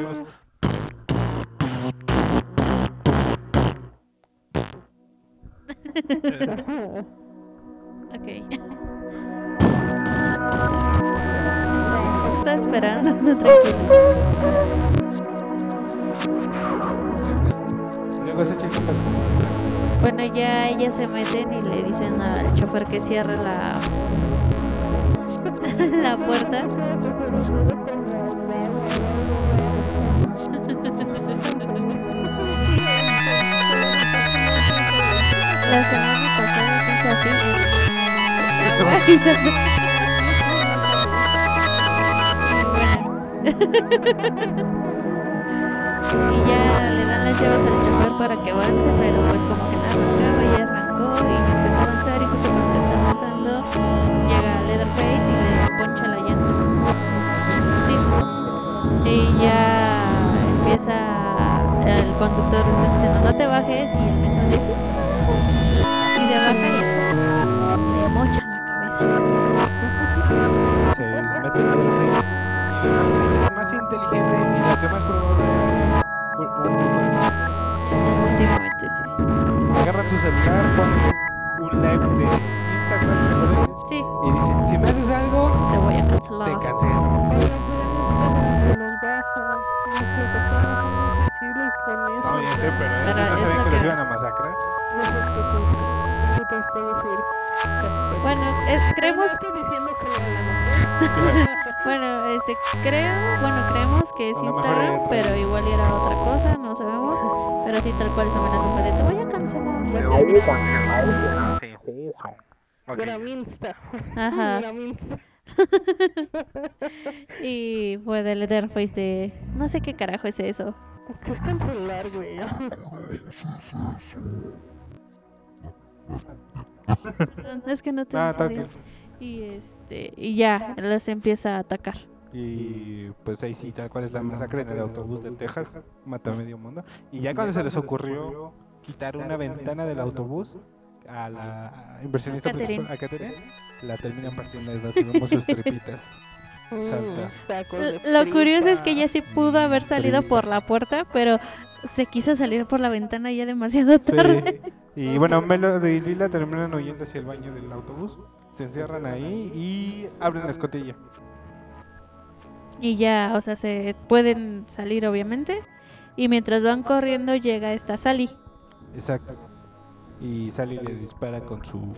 Ok. Se echa Bueno, ya ellas se meten y le dicen al chofer que cierre la la puerta. Y ya le dan las llaves al chofer para que avance, pero pues como que nada arrancaba y arrancó y empezó a avanzar y justo cuando está avanzando llega Leatherface y le poncha la llanta. Sí. Y ya empieza el conductor está diciendo no te bajes y el mensaje dice le mochan la cabeza. Se La más inteligente y la que más probable. sí. Agarran su celular, ponen un live de Instagram Sí, y dicen: Si me haces algo, te voy a te cancelar. cancelo. Sensibles con eso. No, ya sé, pero Pero ellos no es sabían lo que los que- iban a masacrar. Nosotros, pues, nosotros podemos ir. Bueno, eh, creemos No estoy diciendo que lo van a Bueno, este, creo, bueno, creemos que es A lo mejor Instagram, era- pero igual era otra cosa, no sabemos. Pero sí, tal cual su amenaza fue de te voy a cancelar. Sí, sí. Ok. Graminsta. Ajá. Graminsta. Y fue de Leatherface de, no sé qué carajo es eso. ¿Qué es cancelar, güey? Es que no te Ah. Y este, y ya, los empieza a atacar. Y pues ahí sí, tal cual es la masacre en el autobús de Texas, mata a medio mundo. Y ya cuando se les ocurrió quitar una ventana del autobús a la inversionista A principal, a Catherine, la terminan partiendo en dos y vemos sus tripitas. Mm, Lo curioso es que ella sí pudo haber salido por la puerta, pero se quiso salir por la ventana ya demasiado tarde. Sí. Y bueno, Melody y Lila terminan huyendo hacia el baño del autobús. Se encierran ahí y abren la escotilla. Y ya, o sea, se pueden salir obviamente. Y mientras van corriendo llega esta Sally. Exacto. Y Sally le dispara con su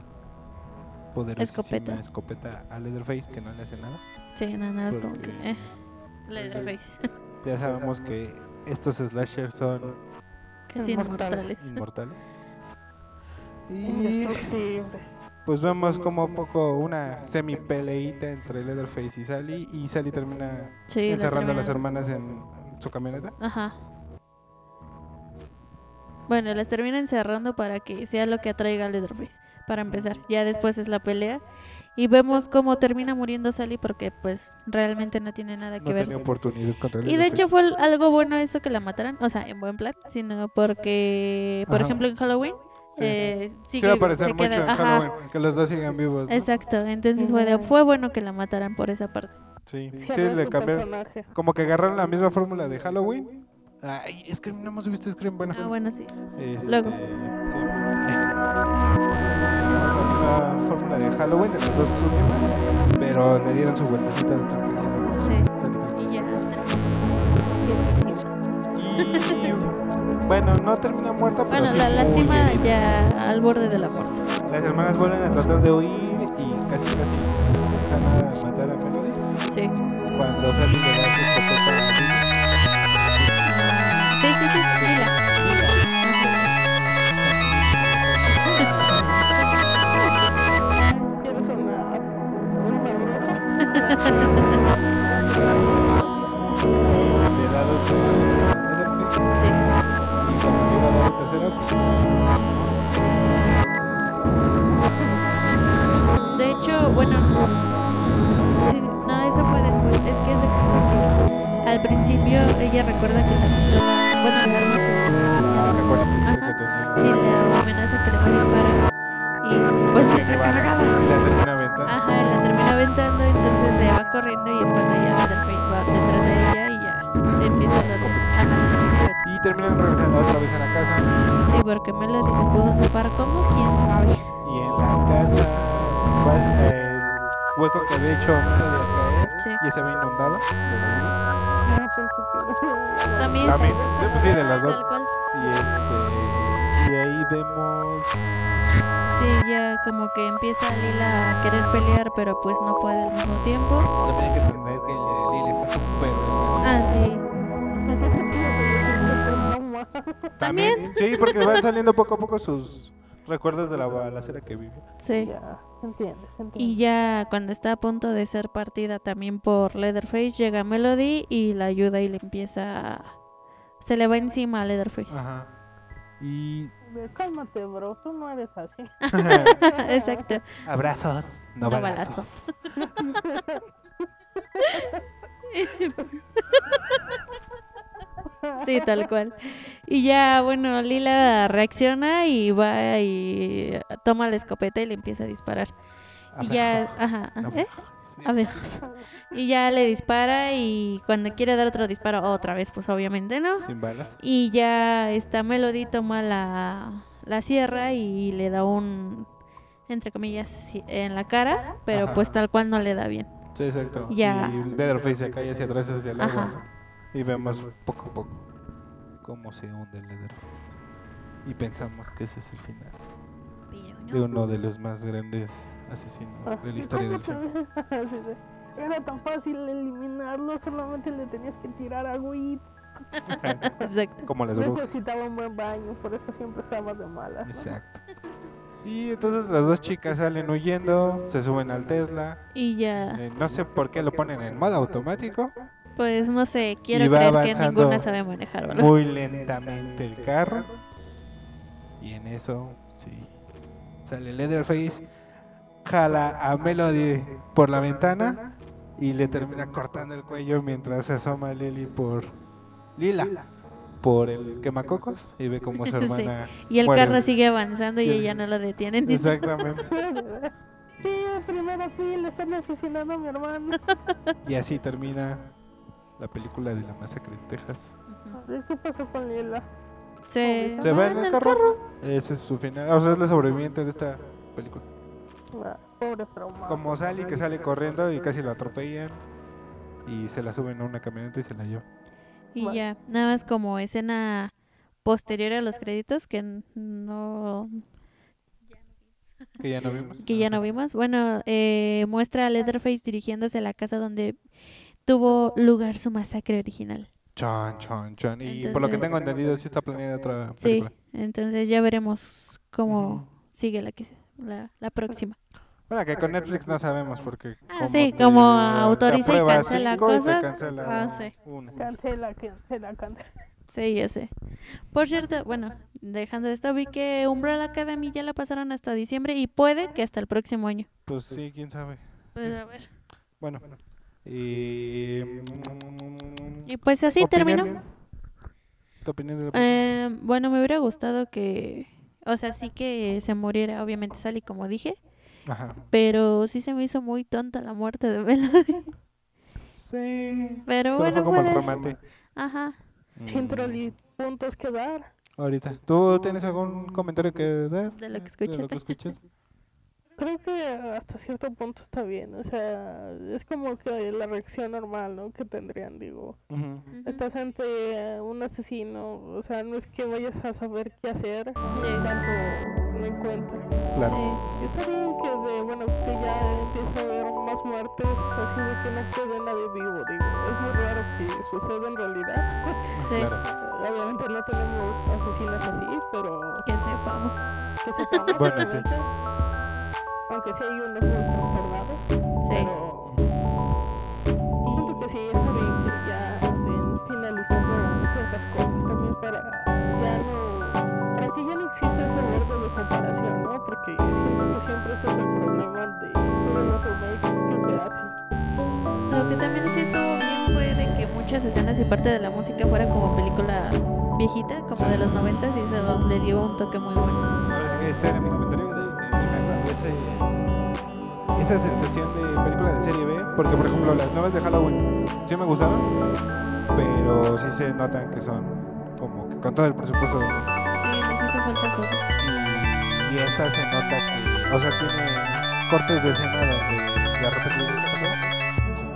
poderosísima Escopeta. escopeta a Leatherface que no le hace nada. Sí, nada más como que... Eh, Leatherface. Ya sabemos que estos slashers son Casi Inmortales. inmortales. Y pues vemos como un poco una semi peleita entre Leatherface y Sally y Sally termina Sí, la encerrando a las hermanas en su camioneta. Ajá. Bueno, las termina encerrando para que sea lo que atraiga a Leatherface. Para empezar, ya después es la pelea. Y vemos cómo termina muriendo Sally porque pues realmente no tiene nada que No ver. tenía oportunidad contra Y de Leatherface. hecho fue al- algo bueno eso que la mataran, o sea, en buen plan, sino porque, por Ajá. ejemplo, en Halloween, Sí. eh, Sí sigue- a aparecer se mucho queda- en ajá, Halloween, que los dos sigan vivos. ¿no? Exacto, entonces fue, de- fue bueno que la mataran por esa parte. Sí, sí, Cerró le cambiaron. personaje. Como que agarraron la misma fórmula de Halloween. Ay, Scream, no hemos visto Scream, bueno. Ah, bueno, sí. Este, Luego. Sí. la fórmula de Halloween de las dos últimas, pero le dieron su vueltecita de tranquilidad. Sí. Y ya. Y bueno, no termina muerta, pero Bueno, sí la lástima ya al borde de la muerte. Las hermanas vuelven a tratar de huir y casi casi van a matar a Melody Sí. cuando da su escopeta De hecho, bueno. sí, no, eso fue después. Es que es de que al principio ella recuerda que la pistola. Bueno, arma que tenía. y le amenaza que le va a disparar. Y pues Que está cargada. la termina aventando. Ajá, la termina aventando, entonces corriendo y es cuando ya Leatherface va detrás de ella y ya empieza la Y terminan regresando otra vez a la casa. Sí, porque Melody se pudo zafar como quién sabe. Y en la casa, pues, el hueco que había hecho Melody al caer, Sí. ya se había inundado. Ah, También. También, pues sí, de las dos. Y este. Y ahí vemos. Sí, ya como que empieza Lila a querer pelear, pero pues no puede al mismo tiempo. También hay que entender que Lily está súper. Ah, sí. También. Sí, porque van saliendo poco a poco sus recuerdos de la balacera que vivió. Sí. Ya, se entiende, se entiende. Y ya cuando está a punto de ser partida también por Leatherface, llega Melody y la ayuda y le empieza a... se le va encima a Leatherface. Ajá. Y. Cálmate, bro, tú no eres así. Exacto. Abrazos, no, No balazos. balazos. Sí, tal cual. Y ya, bueno, Lila reacciona y va y toma la escopeta y le empieza a disparar. Y ya, ajá, No, ¿eh? A ver. Y ya le dispara y cuando quiere dar otro disparo, otra vez, pues obviamente no. Sin balas. Y ya esta Melody toma la, la sierra y le da un, entre comillas, en la cara, pero Ajá. pues tal cual no le da bien. Sí, exacto. Ya. Y Leatherface se cae hacia atrás, hacia el agua. Y vemos poco a poco cómo se hunde el Leatherface. Y pensamos que ese es el final de uno de los más grandes asesinos de la historia del cine. Era tan fácil eliminarlo, solamente le tenías que tirar agüita. Exacto. Como las brujas. Necesitaba un buen baño, por eso siempre estaba de malas. ¿no? Exacto. Y entonces las dos chicas salen huyendo, se suben al Tesla. Y ya, eh, no sé por qué lo ponen en modo automático. pues no sé, quiero creer que ninguna sabe manejar, ¿verdad? Muy lentamente el carro. Y en eso, sí. Sale Leatherface, jala a Melody por la ventana y le termina cortando el cuello mientras se asoma Lily por. Lila. Por el quemacocos y ve como su Sí. hermana. Y el muere. carro sigue avanzando y Y el- ella no lo detienen. ni- Exactamente. Sí, primero sí, le están asesinando a mi hermano. Y así termina la película de la masacre de Texas. ¿Qué pasó con Lila? Se, Se va va en el carro. Ese es su final. O sea, es la sobreviviente de esta película. Como Sally que sale corriendo y casi la atropellan. Y se la suben a una camioneta y se la llevan. Y Bueno. ya, nada más como escena posterior a los créditos que no Que ya no vimos. que ya no vimos. Bueno, eh, muestra a Leatherface dirigiéndose a la casa donde tuvo lugar su masacre original. Chon, chon, chon. Y por lo que Entonces- tengo entendido, sí está planeada otra Sí, película. entonces ya veremos cómo Ujú. sigue la que la, la próxima. Bueno, que con Netflix no sabemos porque. Ah, sí, como autoriza y cancela cosas. cancela Ah, sí. una. Cancela, cancela, cancela. Sí, ya sé. Por cierto, bueno, dejando esto, vi que Umbrella Academy ya la pasaron hasta diciembre y puede que hasta el próximo año. Pues sí, quién sabe. Pues a ver. Bueno. Y. Y pues así terminó. ¿Tu opinión de la? Eh, bueno, me hubiera gustado que, o sea, sí que se muriera, obviamente Sally, como dije, Ajá. pero sí se me hizo muy tonta la muerte de Melody. Sí. Pero Pero bueno, fue como el remate. Ajá. Sin Mm. puntos que dar. Ahorita. ¿Tú tienes algún comentario que dar? De lo que De lo escuchaste. que escuchas? Creo que hasta cierto punto está bien. O sea, es como que la reacción normal, ¿no? Que tendrían, digo. Ujú. Estás ante un asesino, o sea, no es que vayas a saber qué hacer Sí. tanto no encuentres. Claro. Sí. Y está bien que, de, bueno, que ya empieza a haber más muertes, así de que no quede nadie vivo, digo. Es muy raro que suceda en realidad. Sí, Claro. Obviamente no tenemos asesinos así, pero que sepamos. que sepamos. Bueno, sí. Aunque sí hay unos trastornados, Sí. pero siento que sí está bien que ya estén finalizando ciertas cosas también para ya no para que ya no exista ese verde de comparación, ¿no? Porque siento que siempre es el problema de todos los remakes que se hacen. Lo que también sí estuvo bien fue de que muchas escenas y parte de la música fuera como película viejita, como de los noventas, y eso le dio un toque muy bueno. Ahora es que este era mi comentario esa sensación de película de serie B, porque por ejemplo las nuevas de Halloween sí me gustaron, pero sí se notan que son como que con todo el presupuesto. Sí, falta y, y esta se nota que, o sea, tiene cortes de escena donde de repente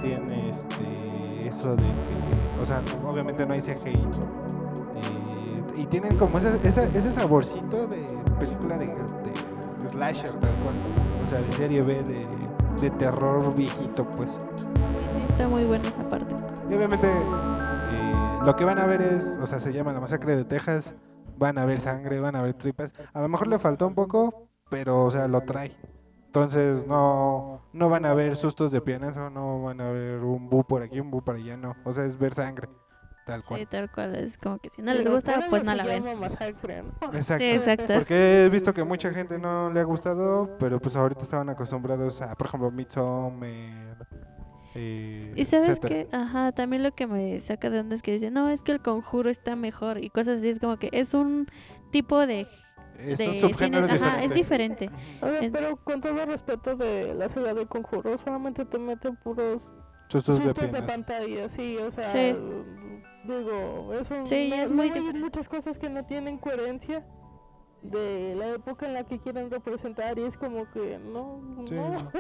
tiene este eso de que, o sea, obviamente no hay CGI eh, y tienen como ese, ese saborcito de película de slasher tal cual, o sea, de serie B de, de terror viejito pues. Sí, está muy buena esa parte. Y obviamente eh, lo que van a ver es, o sea, se llama la masacre de Texas, van a ver sangre, van a ver tripas. A lo mejor le faltó un poco, pero o sea, lo trae. Entonces no, no van a ver sustos de pianazo, no van a ver un bu por aquí, un bu por allá, no. O sea, es ver sangre. Tal Sí, cual. tal cual. Es como que si no les gusta, pues no la ven. Exacto. Sí, exacto. Porque he visto que mucha gente no le ha gustado, pero pues ahorita estaban acostumbrados a, por ejemplo, Midsommar. eh, Y sabes que, ajá, también lo que me saca de onda es que dicen, no, es que el conjuro está mejor y cosas así. Es como que es un tipo de, Es de un cine, ajá, es diferente. diferente. Oye, En- pero con todo respeto de la saga del conjuro, solamente te meten puros Sustos de sustos de piernas. pantalla, sí, o sea, Sí. digo, eso Sí, no- es muy no hay muchas cosas que no tienen coherencia de la época en la que quieren representar y es como que no, Sí. no.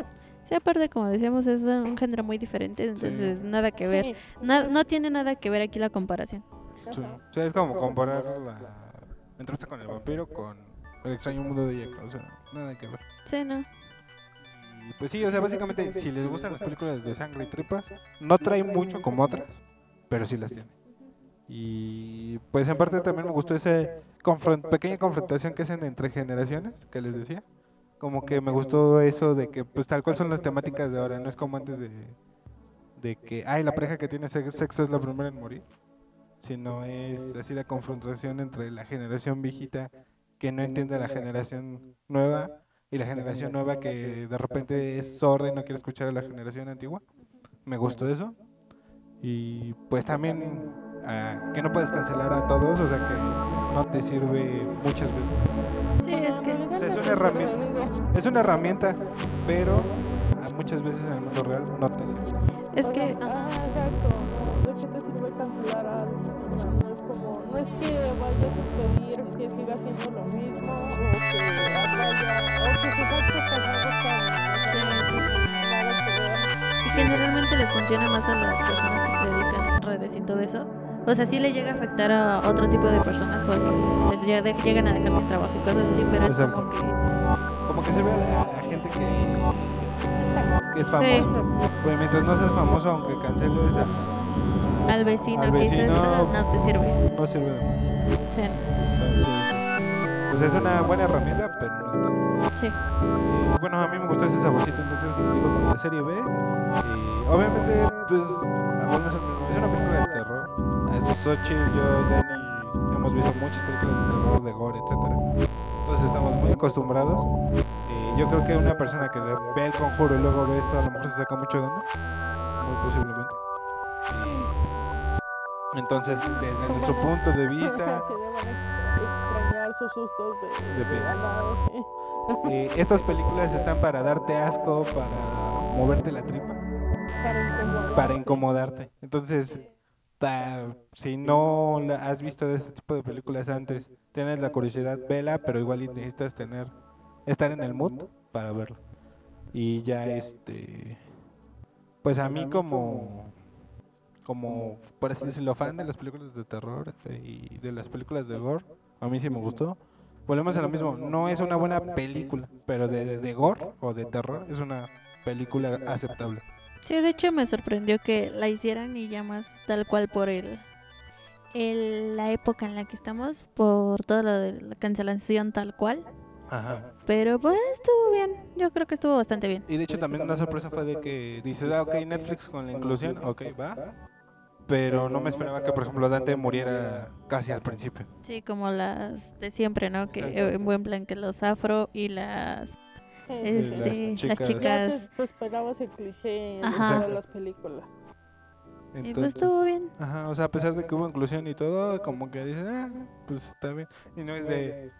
Sí, aparte, como decíamos, es un género muy diferente, entonces nada que ver. Sí. Na- no tiene nada que ver aquí la comparación. Sí. O sea, es como comparar la entrevista con el vampiro con el extraño mundo de Jack. O sea, nada que ver. Sí, ¿no? Y pues sí, o sea, básicamente, si les gustan las películas de sangre y tripas, no trae mucho como otras, pero sí las tiene. Y pues en parte también me gustó esa pequeña confrontación que hacen entre generaciones, que les decía. Como que me gustó eso de que pues tal cual son las temáticas de ahora, no es como antes de, de que, ay, la pareja que tiene sex- sexo es la primera en morir, sino es así la confrontación entre la generación viejita que no entiende a la generación nueva y la generación nueva que de repente es sorda y no quiere escuchar a la generación antigua. Me gustó eso. Y pues también ah, que no puedes cancelar a todos, o sea que no te sirve muchas veces. Sí, es que O sea, es una herramienta, es una herramienta, pero muchas veces en el mundo real no te sirve. es que Ah, exacto. ¿De qué te sirve cancelar a alguien? O sea, no es como, no es que vayas a pedir que siga haciendo lo mismo o que generalmente les funciona más a las personas que se dedican a redes y todo eso. O sea, sí le llega a afectar a otro tipo de personas porque les llega- llegan a dejar sin trabajo y cosas así, pero es como que Como que sirve a, a gente que, que es famoso. Pues mientras no seas famoso, aunque canceles, a- al vecino Al que hizo vecino- esto no te sirve. no sirve. Sí, Entonces, pues es una buena herramienta, pero no. Sí. Bueno, a mí me gustó ese saborcito, entonces sigo con la serie B. Y obviamente, pues, es una película de terror. A Xochitl, yo, Dani, hemos visto muchas películas de terror, de gore, etcétera. Entonces estamos muy acostumbrados. Y yo creo que una persona que ve el conjuro y luego ve esto, a lo mejor se saca mucho de onda. Muy posiblemente. Entonces, desde nuestro punto de vista, extrañar sus sustos de, De eh, estas películas están para darte asco, para moverte la tripa. Para incomodar. para incomodarte. Entonces, ta- si no la has visto de este tipo de películas antes, tienes la curiosidad, vela, pero igual necesitas tener estar en el mood para verlo. Y ya este pues a mí como como por así decirlo fan de las películas de terror eh, y de las películas de gore, a mí sí me gustó. Volvemos a lo mismo, no es una buena película, pero de, de, de gore o de terror es una película aceptable. Sí, de hecho me sorprendió que la hicieran y ya más tal cual por el, el la época en la que estamos, por todo lo de la cancelación tal cual. Ajá. Pero pues estuvo bien, yo creo que estuvo bastante bien. Y de hecho también una sorpresa fue de que dices, ah, ok, Netflix con la inclusión, ok, va. Pero no me esperaba que, por ejemplo, Dante muriera casi al principio. Sí, como las de siempre, ¿no? Que eh, en buen plan que los afro y las este, las las chicas. Te, te esperabas el cliché de Ajá. todas las películas. Y pues estuvo bien. Ajá, o sea, a pesar de que hubo inclusión y todo, como que dicen, ah, pues está bien. Y no es de,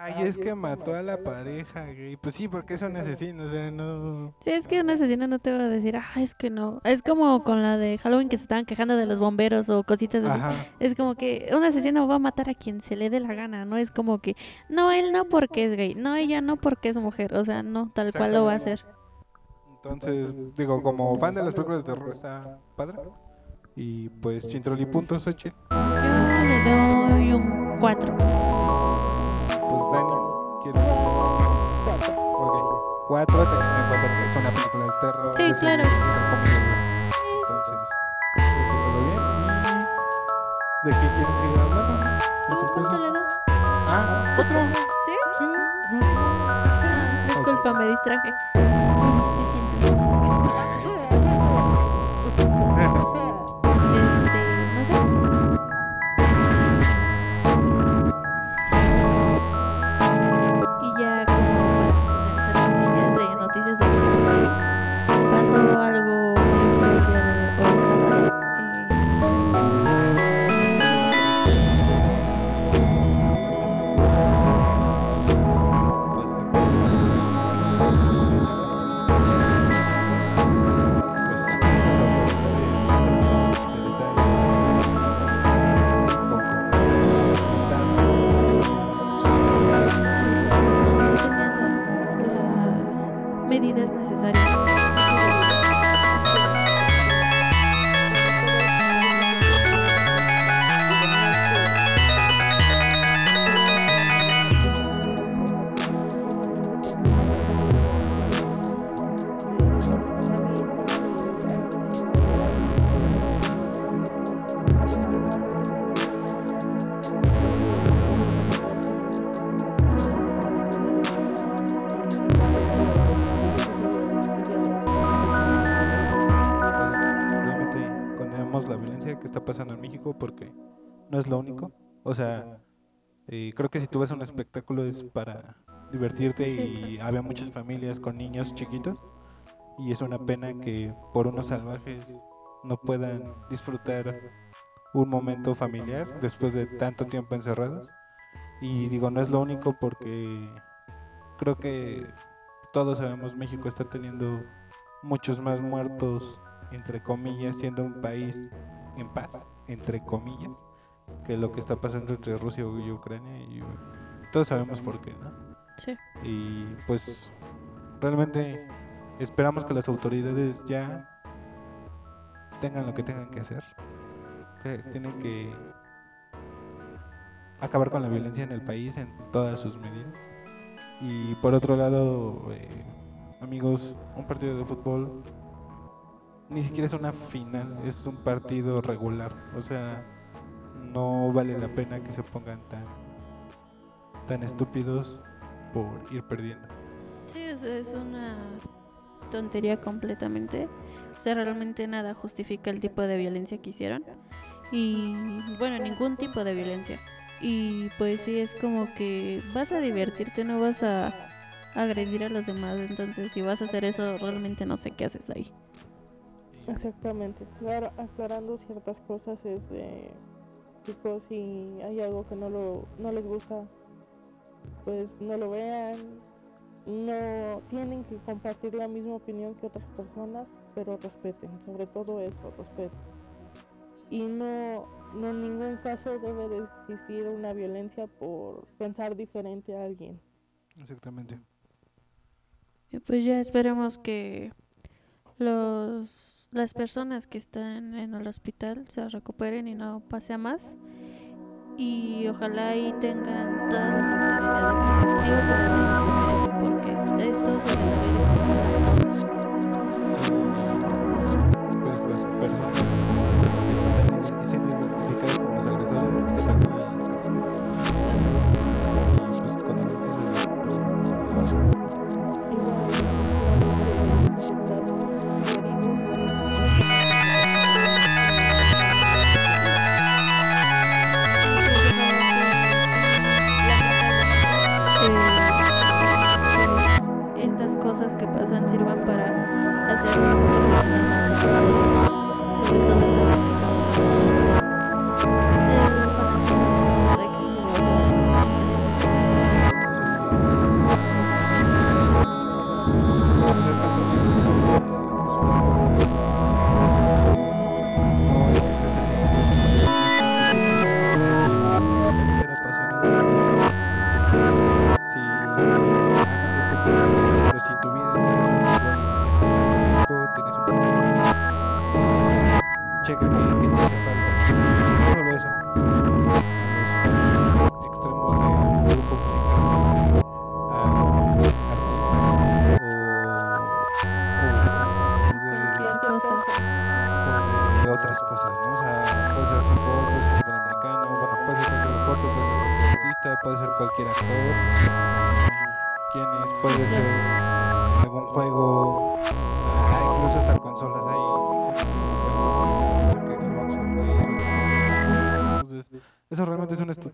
ay, es que mató a la pareja gay. Pues sí, porque es un asesino, o sea, no. Sí, es que un asesino no te va a decir, ah, es que no. Es como con la de Halloween que se estaban quejando de los bomberos o cositas así. Ajá. Es como que un asesino va a matar a quien se le dé la gana, ¿no? Es como que, no, él no porque es gay, no, ella no porque es mujer, o sea, no, tal cual lo va a hacer. Entonces, digo, como fan de las películas de terror está padre. Y pues, Chintroli puntos. Yo le doy un 4. Pues Dani, ¿quieres? Ok. Cuatro, teniendo en cuenta que es una película de terror. Sí, claro. Entonces, todo bien. ¿Y ¿De qué quieres seguir hablando? ¿Tú ¿Otra cuánto le das? Ah, otro. ¿Sí? Sí. Ah, disculpa, me distraje. Está pasando en México porque no es lo único. O sea, eh, creo que si tú vas a un espectáculo es para divertirte y había muchas familias con niños chiquitos y es una pena que por unos salvajes no puedan disfrutar un momento familiar después de tanto tiempo encerrados. Y digo, no es lo único porque creo que todos sabemos México está teniendo muchos más muertos, entre comillas, siendo un país en paz, entre comillas, que lo que está pasando entre Rusia y Ucrania. Y todos sabemos por qué, ¿no? Sí. Y pues realmente esperamos que las autoridades ya tengan lo que tengan que hacer. Tienen que acabar con la violencia en el país en todas sus medidas. Y por otro lado, eh, amigos, un partido de fútbol ni siquiera es una final, es un partido regular. O sea, no vale la pena que se pongan tan, tan estúpidos por ir perdiendo. Sí, es, es una tontería completamente. O sea, realmente nada justifica el tipo de violencia que hicieron. Y bueno, ningún tipo de violencia. Y pues sí, es como que vas a divertirte, no vas a agredir a los demás. Entonces, si vas a hacer eso, realmente no sé qué haces ahí. Exactamente. Claro, aclarando ciertas cosas es de chicos si hay algo que no lo no les gusta, pues no lo vean. No tienen que compartir la misma opinión que otras personas, pero respeten, sobre todo eso, respeten. Y no, no en ningún caso debe de existir una violencia por pensar diferente a alguien. Exactamente. Y pues ya esperemos que los las personas que están en el hospital se recuperen y no pase a más. Y ojalá ahí tengan todas las autoridades el castigo que realmente se merecen, porque esto se les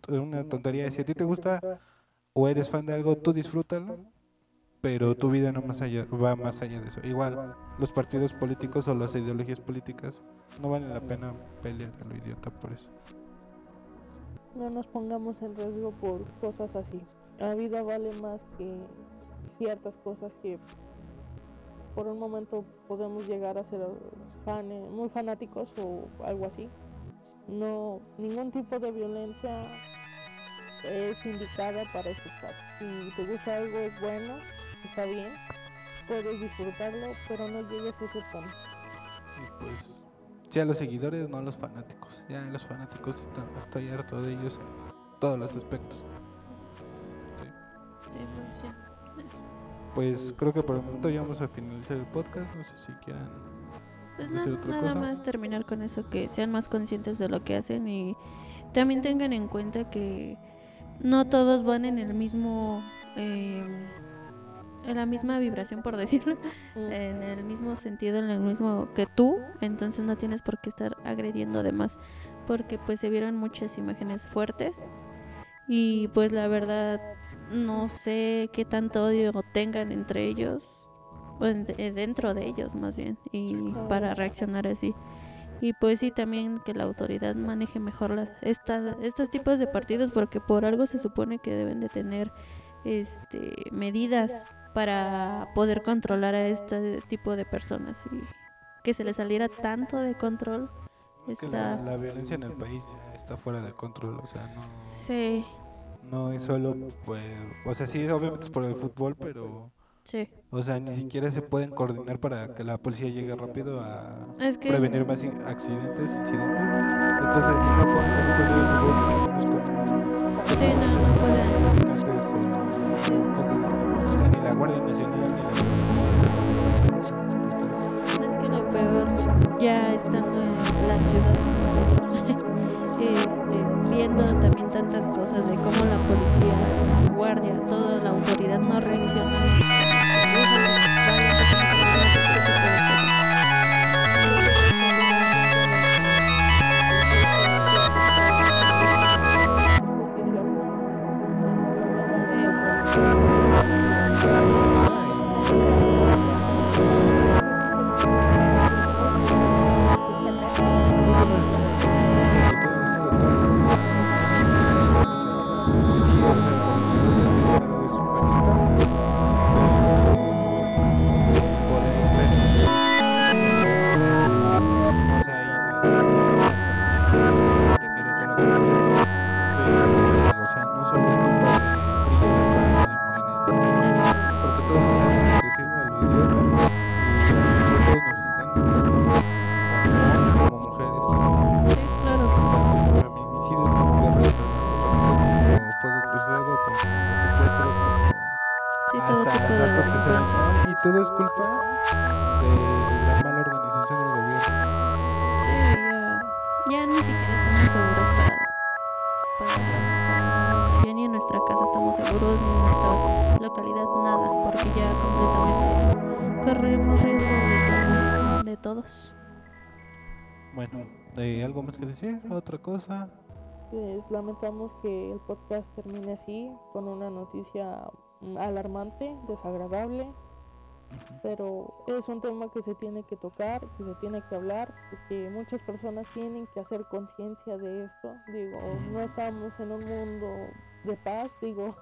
una, tontería. Si a ti te gusta o eres fan de algo, tú disfrútalo, pero tu vida no más allá, va más allá de eso. Igual, los partidos políticos o las ideologías políticas no valen la pena pelear a lo idiota por eso. No nos pongamos en riesgo por cosas así. La vida vale más que ciertas cosas que por un momento podemos llegar a ser fane- muy fanáticos o algo así. No, ningún tipo de violencia es indicada para este caso. Si te gusta algo es bueno, está bien, puedes disfrutarlo, pero no llegues a ese punto. Y pues, ya los seguidores, no los fanáticos. Ya los fanáticos está- estoy harto de ellos en todos los aspectos. Sí. Sí, pues ya. Pues creo que por el momento ya vamos a finalizar el podcast. No sé si quieran. Pues ¿Decir nada, cosa? más terminar con eso, que sean más conscientes de lo que hacen y también tengan en cuenta que no todos van en el mismo, eh, en la misma vibración, por decirlo, Mm. en el mismo sentido, en el mismo que tú, entonces no tienes por qué estar agrediendo de más, porque pues se vieron muchas imágenes fuertes y pues la verdad no sé qué tanto odio tengan entre ellos, dentro de ellos más bien, y claro. para reaccionar así. Y pues sí, también que la autoridad maneje mejor las, estas, estos tipos de partidos, porque por algo se supone que deben de tener este medidas para poder controlar a este tipo de personas y que se les saliera tanto de control la, está la violencia en el país está fuera de control, o sea, no, sí no es solo, pues, o sea, sí, obviamente es por el fútbol, pero, sí o sea, ni siquiera se pueden coordinar para que la policía llegue rápido a es que prevenir más accidentes, incidentes. Entonces, si no pueden sí no, no pueden. o sea, ni la Guardia Nacional ni la Es que lo peor, ya estando en la ciudad este, viendo también tantas cosas de cómo la policía, la guardia, toda la autoridad no reacciona. Thank you. ¿De algo más que decir? ¿Otra cosa? Pues lamentamos que el podcast termine así, con una noticia alarmante, desagradable, pero es un tema que se tiene que tocar, que se tiene que hablar, porque muchas personas tienen que hacer conciencia de esto. Digo, no estamos en un mundo de paz, digo,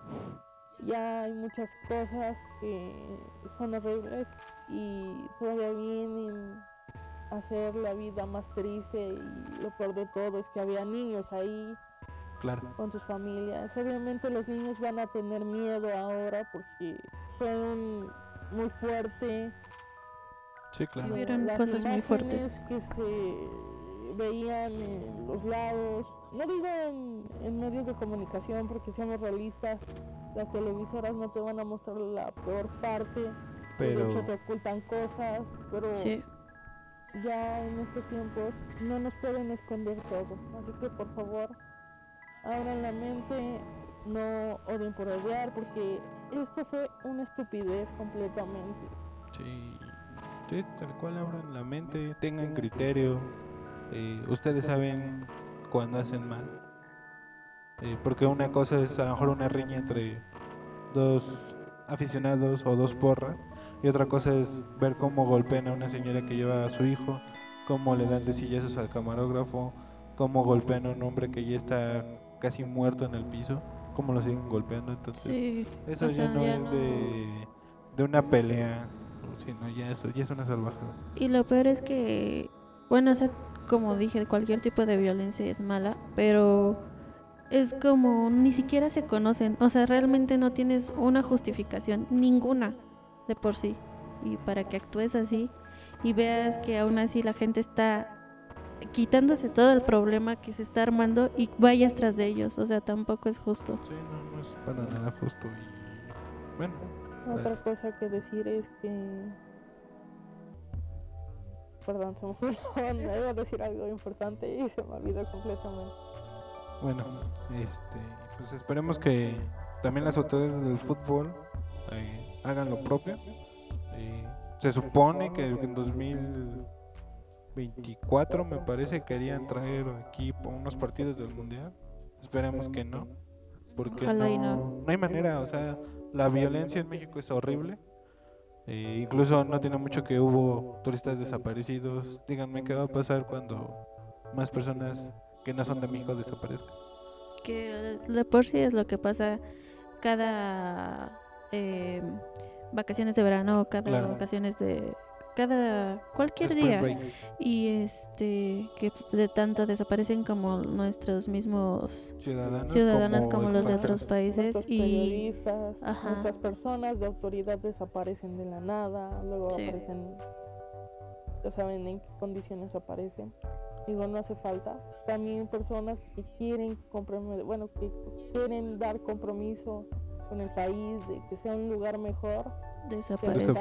ya hay muchas cosas que son horribles y todavía vienen hacer la vida más triste y lo peor de todo es que había niños ahí Claro. con sus familias. Obviamente los niños van a tener miedo ahora porque fue un muy fuerte. Sí, claro. lo- Hubieron las cosas muy imágenes fuertes. que se veían en los lados. No digo en, en medios de comunicación porque seamos realistas. Las televisoras no te van a mostrar la peor parte. De Pero hecho te ocultan cosas, pero Sí, ya en estos tiempos no nos pueden esconder todo. Así que por favor, abran la mente, no odien por odiar, porque esto fue una estupidez completamente. sí, tal cual abran la mente, tengan criterio. eh, ustedes saben cuando hacen mal. Eh, porque una cosa es a lo mejor una riña entre dos aficionados o dos porras. Y otra cosa es ver cómo golpean a una señora que lleva a su hijo, cómo le dan de sillazos al camarógrafo, cómo golpean a un hombre que ya está casi muerto en el piso, cómo lo siguen golpeando. Entonces, sí. eso ya sea, no ya es no- de, de una pelea, sino ya eso, ya es una salvajada. Y lo peor es que, bueno, o sea, como dije, cualquier tipo de violencia es mala, pero es como ni siquiera se conocen, o sea, realmente no tienes una justificación, ninguna de por sí, y para que actúes así y veas que aún así la gente está quitándose todo el problema que se está armando y vayas tras de ellos, o sea, tampoco es justo. Sí, no, no es para nada justo. Y bueno, Otra cosa que decir es que... Perdón, se me olvidó, iba a decir algo importante y se me olvidó completamente. bueno, este, pues esperemos que también las autoridades del fútbol que hagan lo propio. Eh, se supone que en 2024 me parece querían traer aquí unos partidos del mundial. Esperemos que no, porque no. no hay manera, o sea, la violencia en México es horrible. Eh, incluso no tiene mucho que hubo turistas desaparecidos. Díganme qué va a pasar cuando más personas que no son de México desaparezcan. Que de por sí es lo que pasa cada eh, vacaciones de verano, cada Claro. vacaciones de cada cualquier Spring día break. y este que de tanto desaparecen como nuestros mismos Ciudadanos, ciudadanos como, los de otros países Nuestros y periodistas, Ajá. nuestras personas de autoridad desaparecen de la nada, luego Sí. aparecen, ya saben en qué condiciones aparecen. Digo, no hace falta. También personas que quieren comprometer, bueno, que quieren dar compromiso con el país, de que sea un lugar mejor. Desaparecen.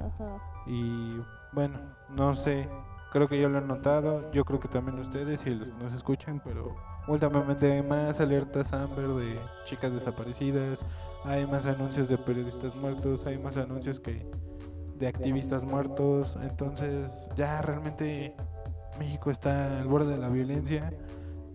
Ajá. Y bueno, no sé, creo que yo lo he notado, yo creo que también ustedes y los que nos escuchan, pero últimamente hay más alertas Amber de chicas desaparecidas, hay más anuncios de periodistas muertos, hay más anuncios que de activistas muertos, entonces ya realmente México está al borde de la violencia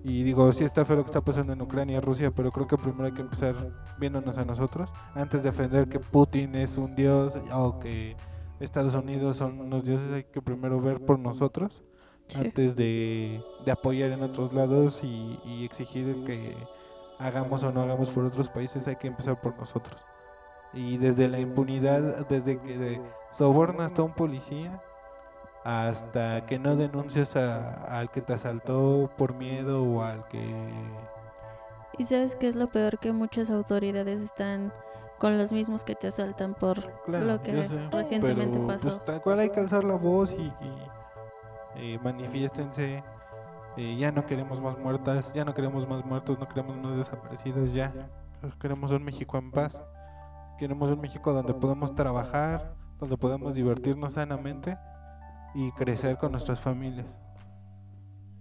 y digo, sí está feo lo que está pasando en Ucrania y Rusia, pero creo que primero hay que empezar viéndonos a nosotros antes de defender que Putin es un dios o que Estados Unidos son unos dioses, hay que primero ver por nosotros Sí. antes de, de apoyar en otros lados y, y exigir que hagamos o no hagamos por otros países, hay que empezar por nosotros. Y desde la impunidad, desde que de- sobornas a un policía hasta que no denuncias a- al que te asaltó por miedo o al que Y sabes qué es lo peor que muchas autoridades están con los mismos que te asaltan por Claro, lo que sé, recientemente pero, pasó. pues, tal cual hay que alzar la voz y, y, eh, manifiéstense. eh, ya no queremos más muertas, ya no queremos más muertos, no queremos más desaparecidos, ya. Queremos un México en paz. Queremos un México donde podemos trabajar, donde podemos divertirnos sanamente y crecer con nuestras familias.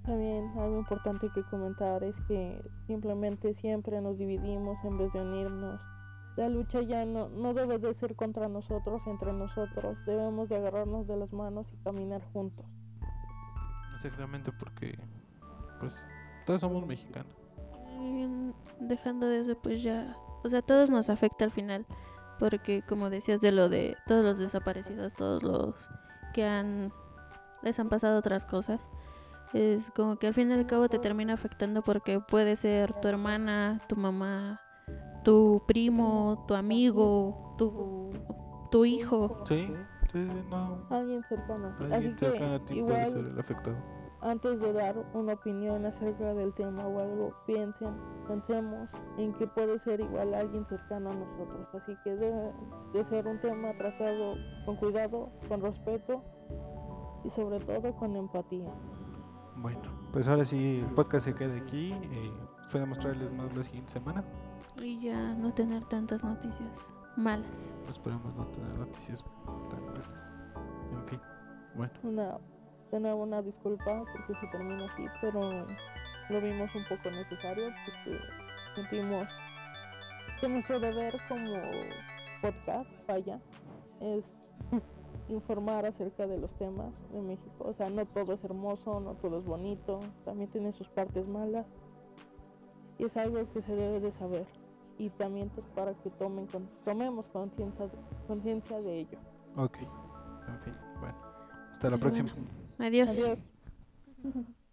También algo importante que comentar es que simplemente siempre nos dividimos en vez de unirnos. La lucha ya no, no debe de ser contra nosotros, entre nosotros. Debemos de agarrarnos de las manos y caminar juntos. Exactamente porque, pues, todos somos mexicanos. Y dejando de eso, pues ya, o sea, todos nos afecta al final, porque como decías de lo de todos los desaparecidos, todos los que han les han pasado otras cosas, es como que al fin y al cabo te termina afectando porque puede ser tu hermana, tu mamá, tu primo, tu amigo, tu tu hijo. Sí, sí, sí, no. Alguien cercano. a ti. Así Alguien cercano a que ti puede ser el afectado. antes de dar una opinión acerca del tema o algo, piensen, pensemos en que puede ser igual alguien cercano a nosotros. Así que debe de ser un tema tratado con cuidado, con respeto y sobre todo con empatía. Bueno, pues ahora sí, el podcast se queda aquí. Eh, esperemos traerles más la siguiente semana. Y ya no tener tantas noticias malas. Esperemos no tener noticias tan malas. En fin, bueno, Una, de nuevo una disculpa porque se termina así, pero lo vimos un poco necesario porque sentimos que nuestro deber como podcast, vaya, es informar acerca de los temas de México. O sea, no todo es hermoso, no todo es bonito, también tiene sus partes malas. Y es algo que se debe de saber. Y también pues, para que tomen con- tomemos conciencia conciencia de ello. ok. En fin, bueno. Hasta la próxima. bueno. Adiós. Adiós.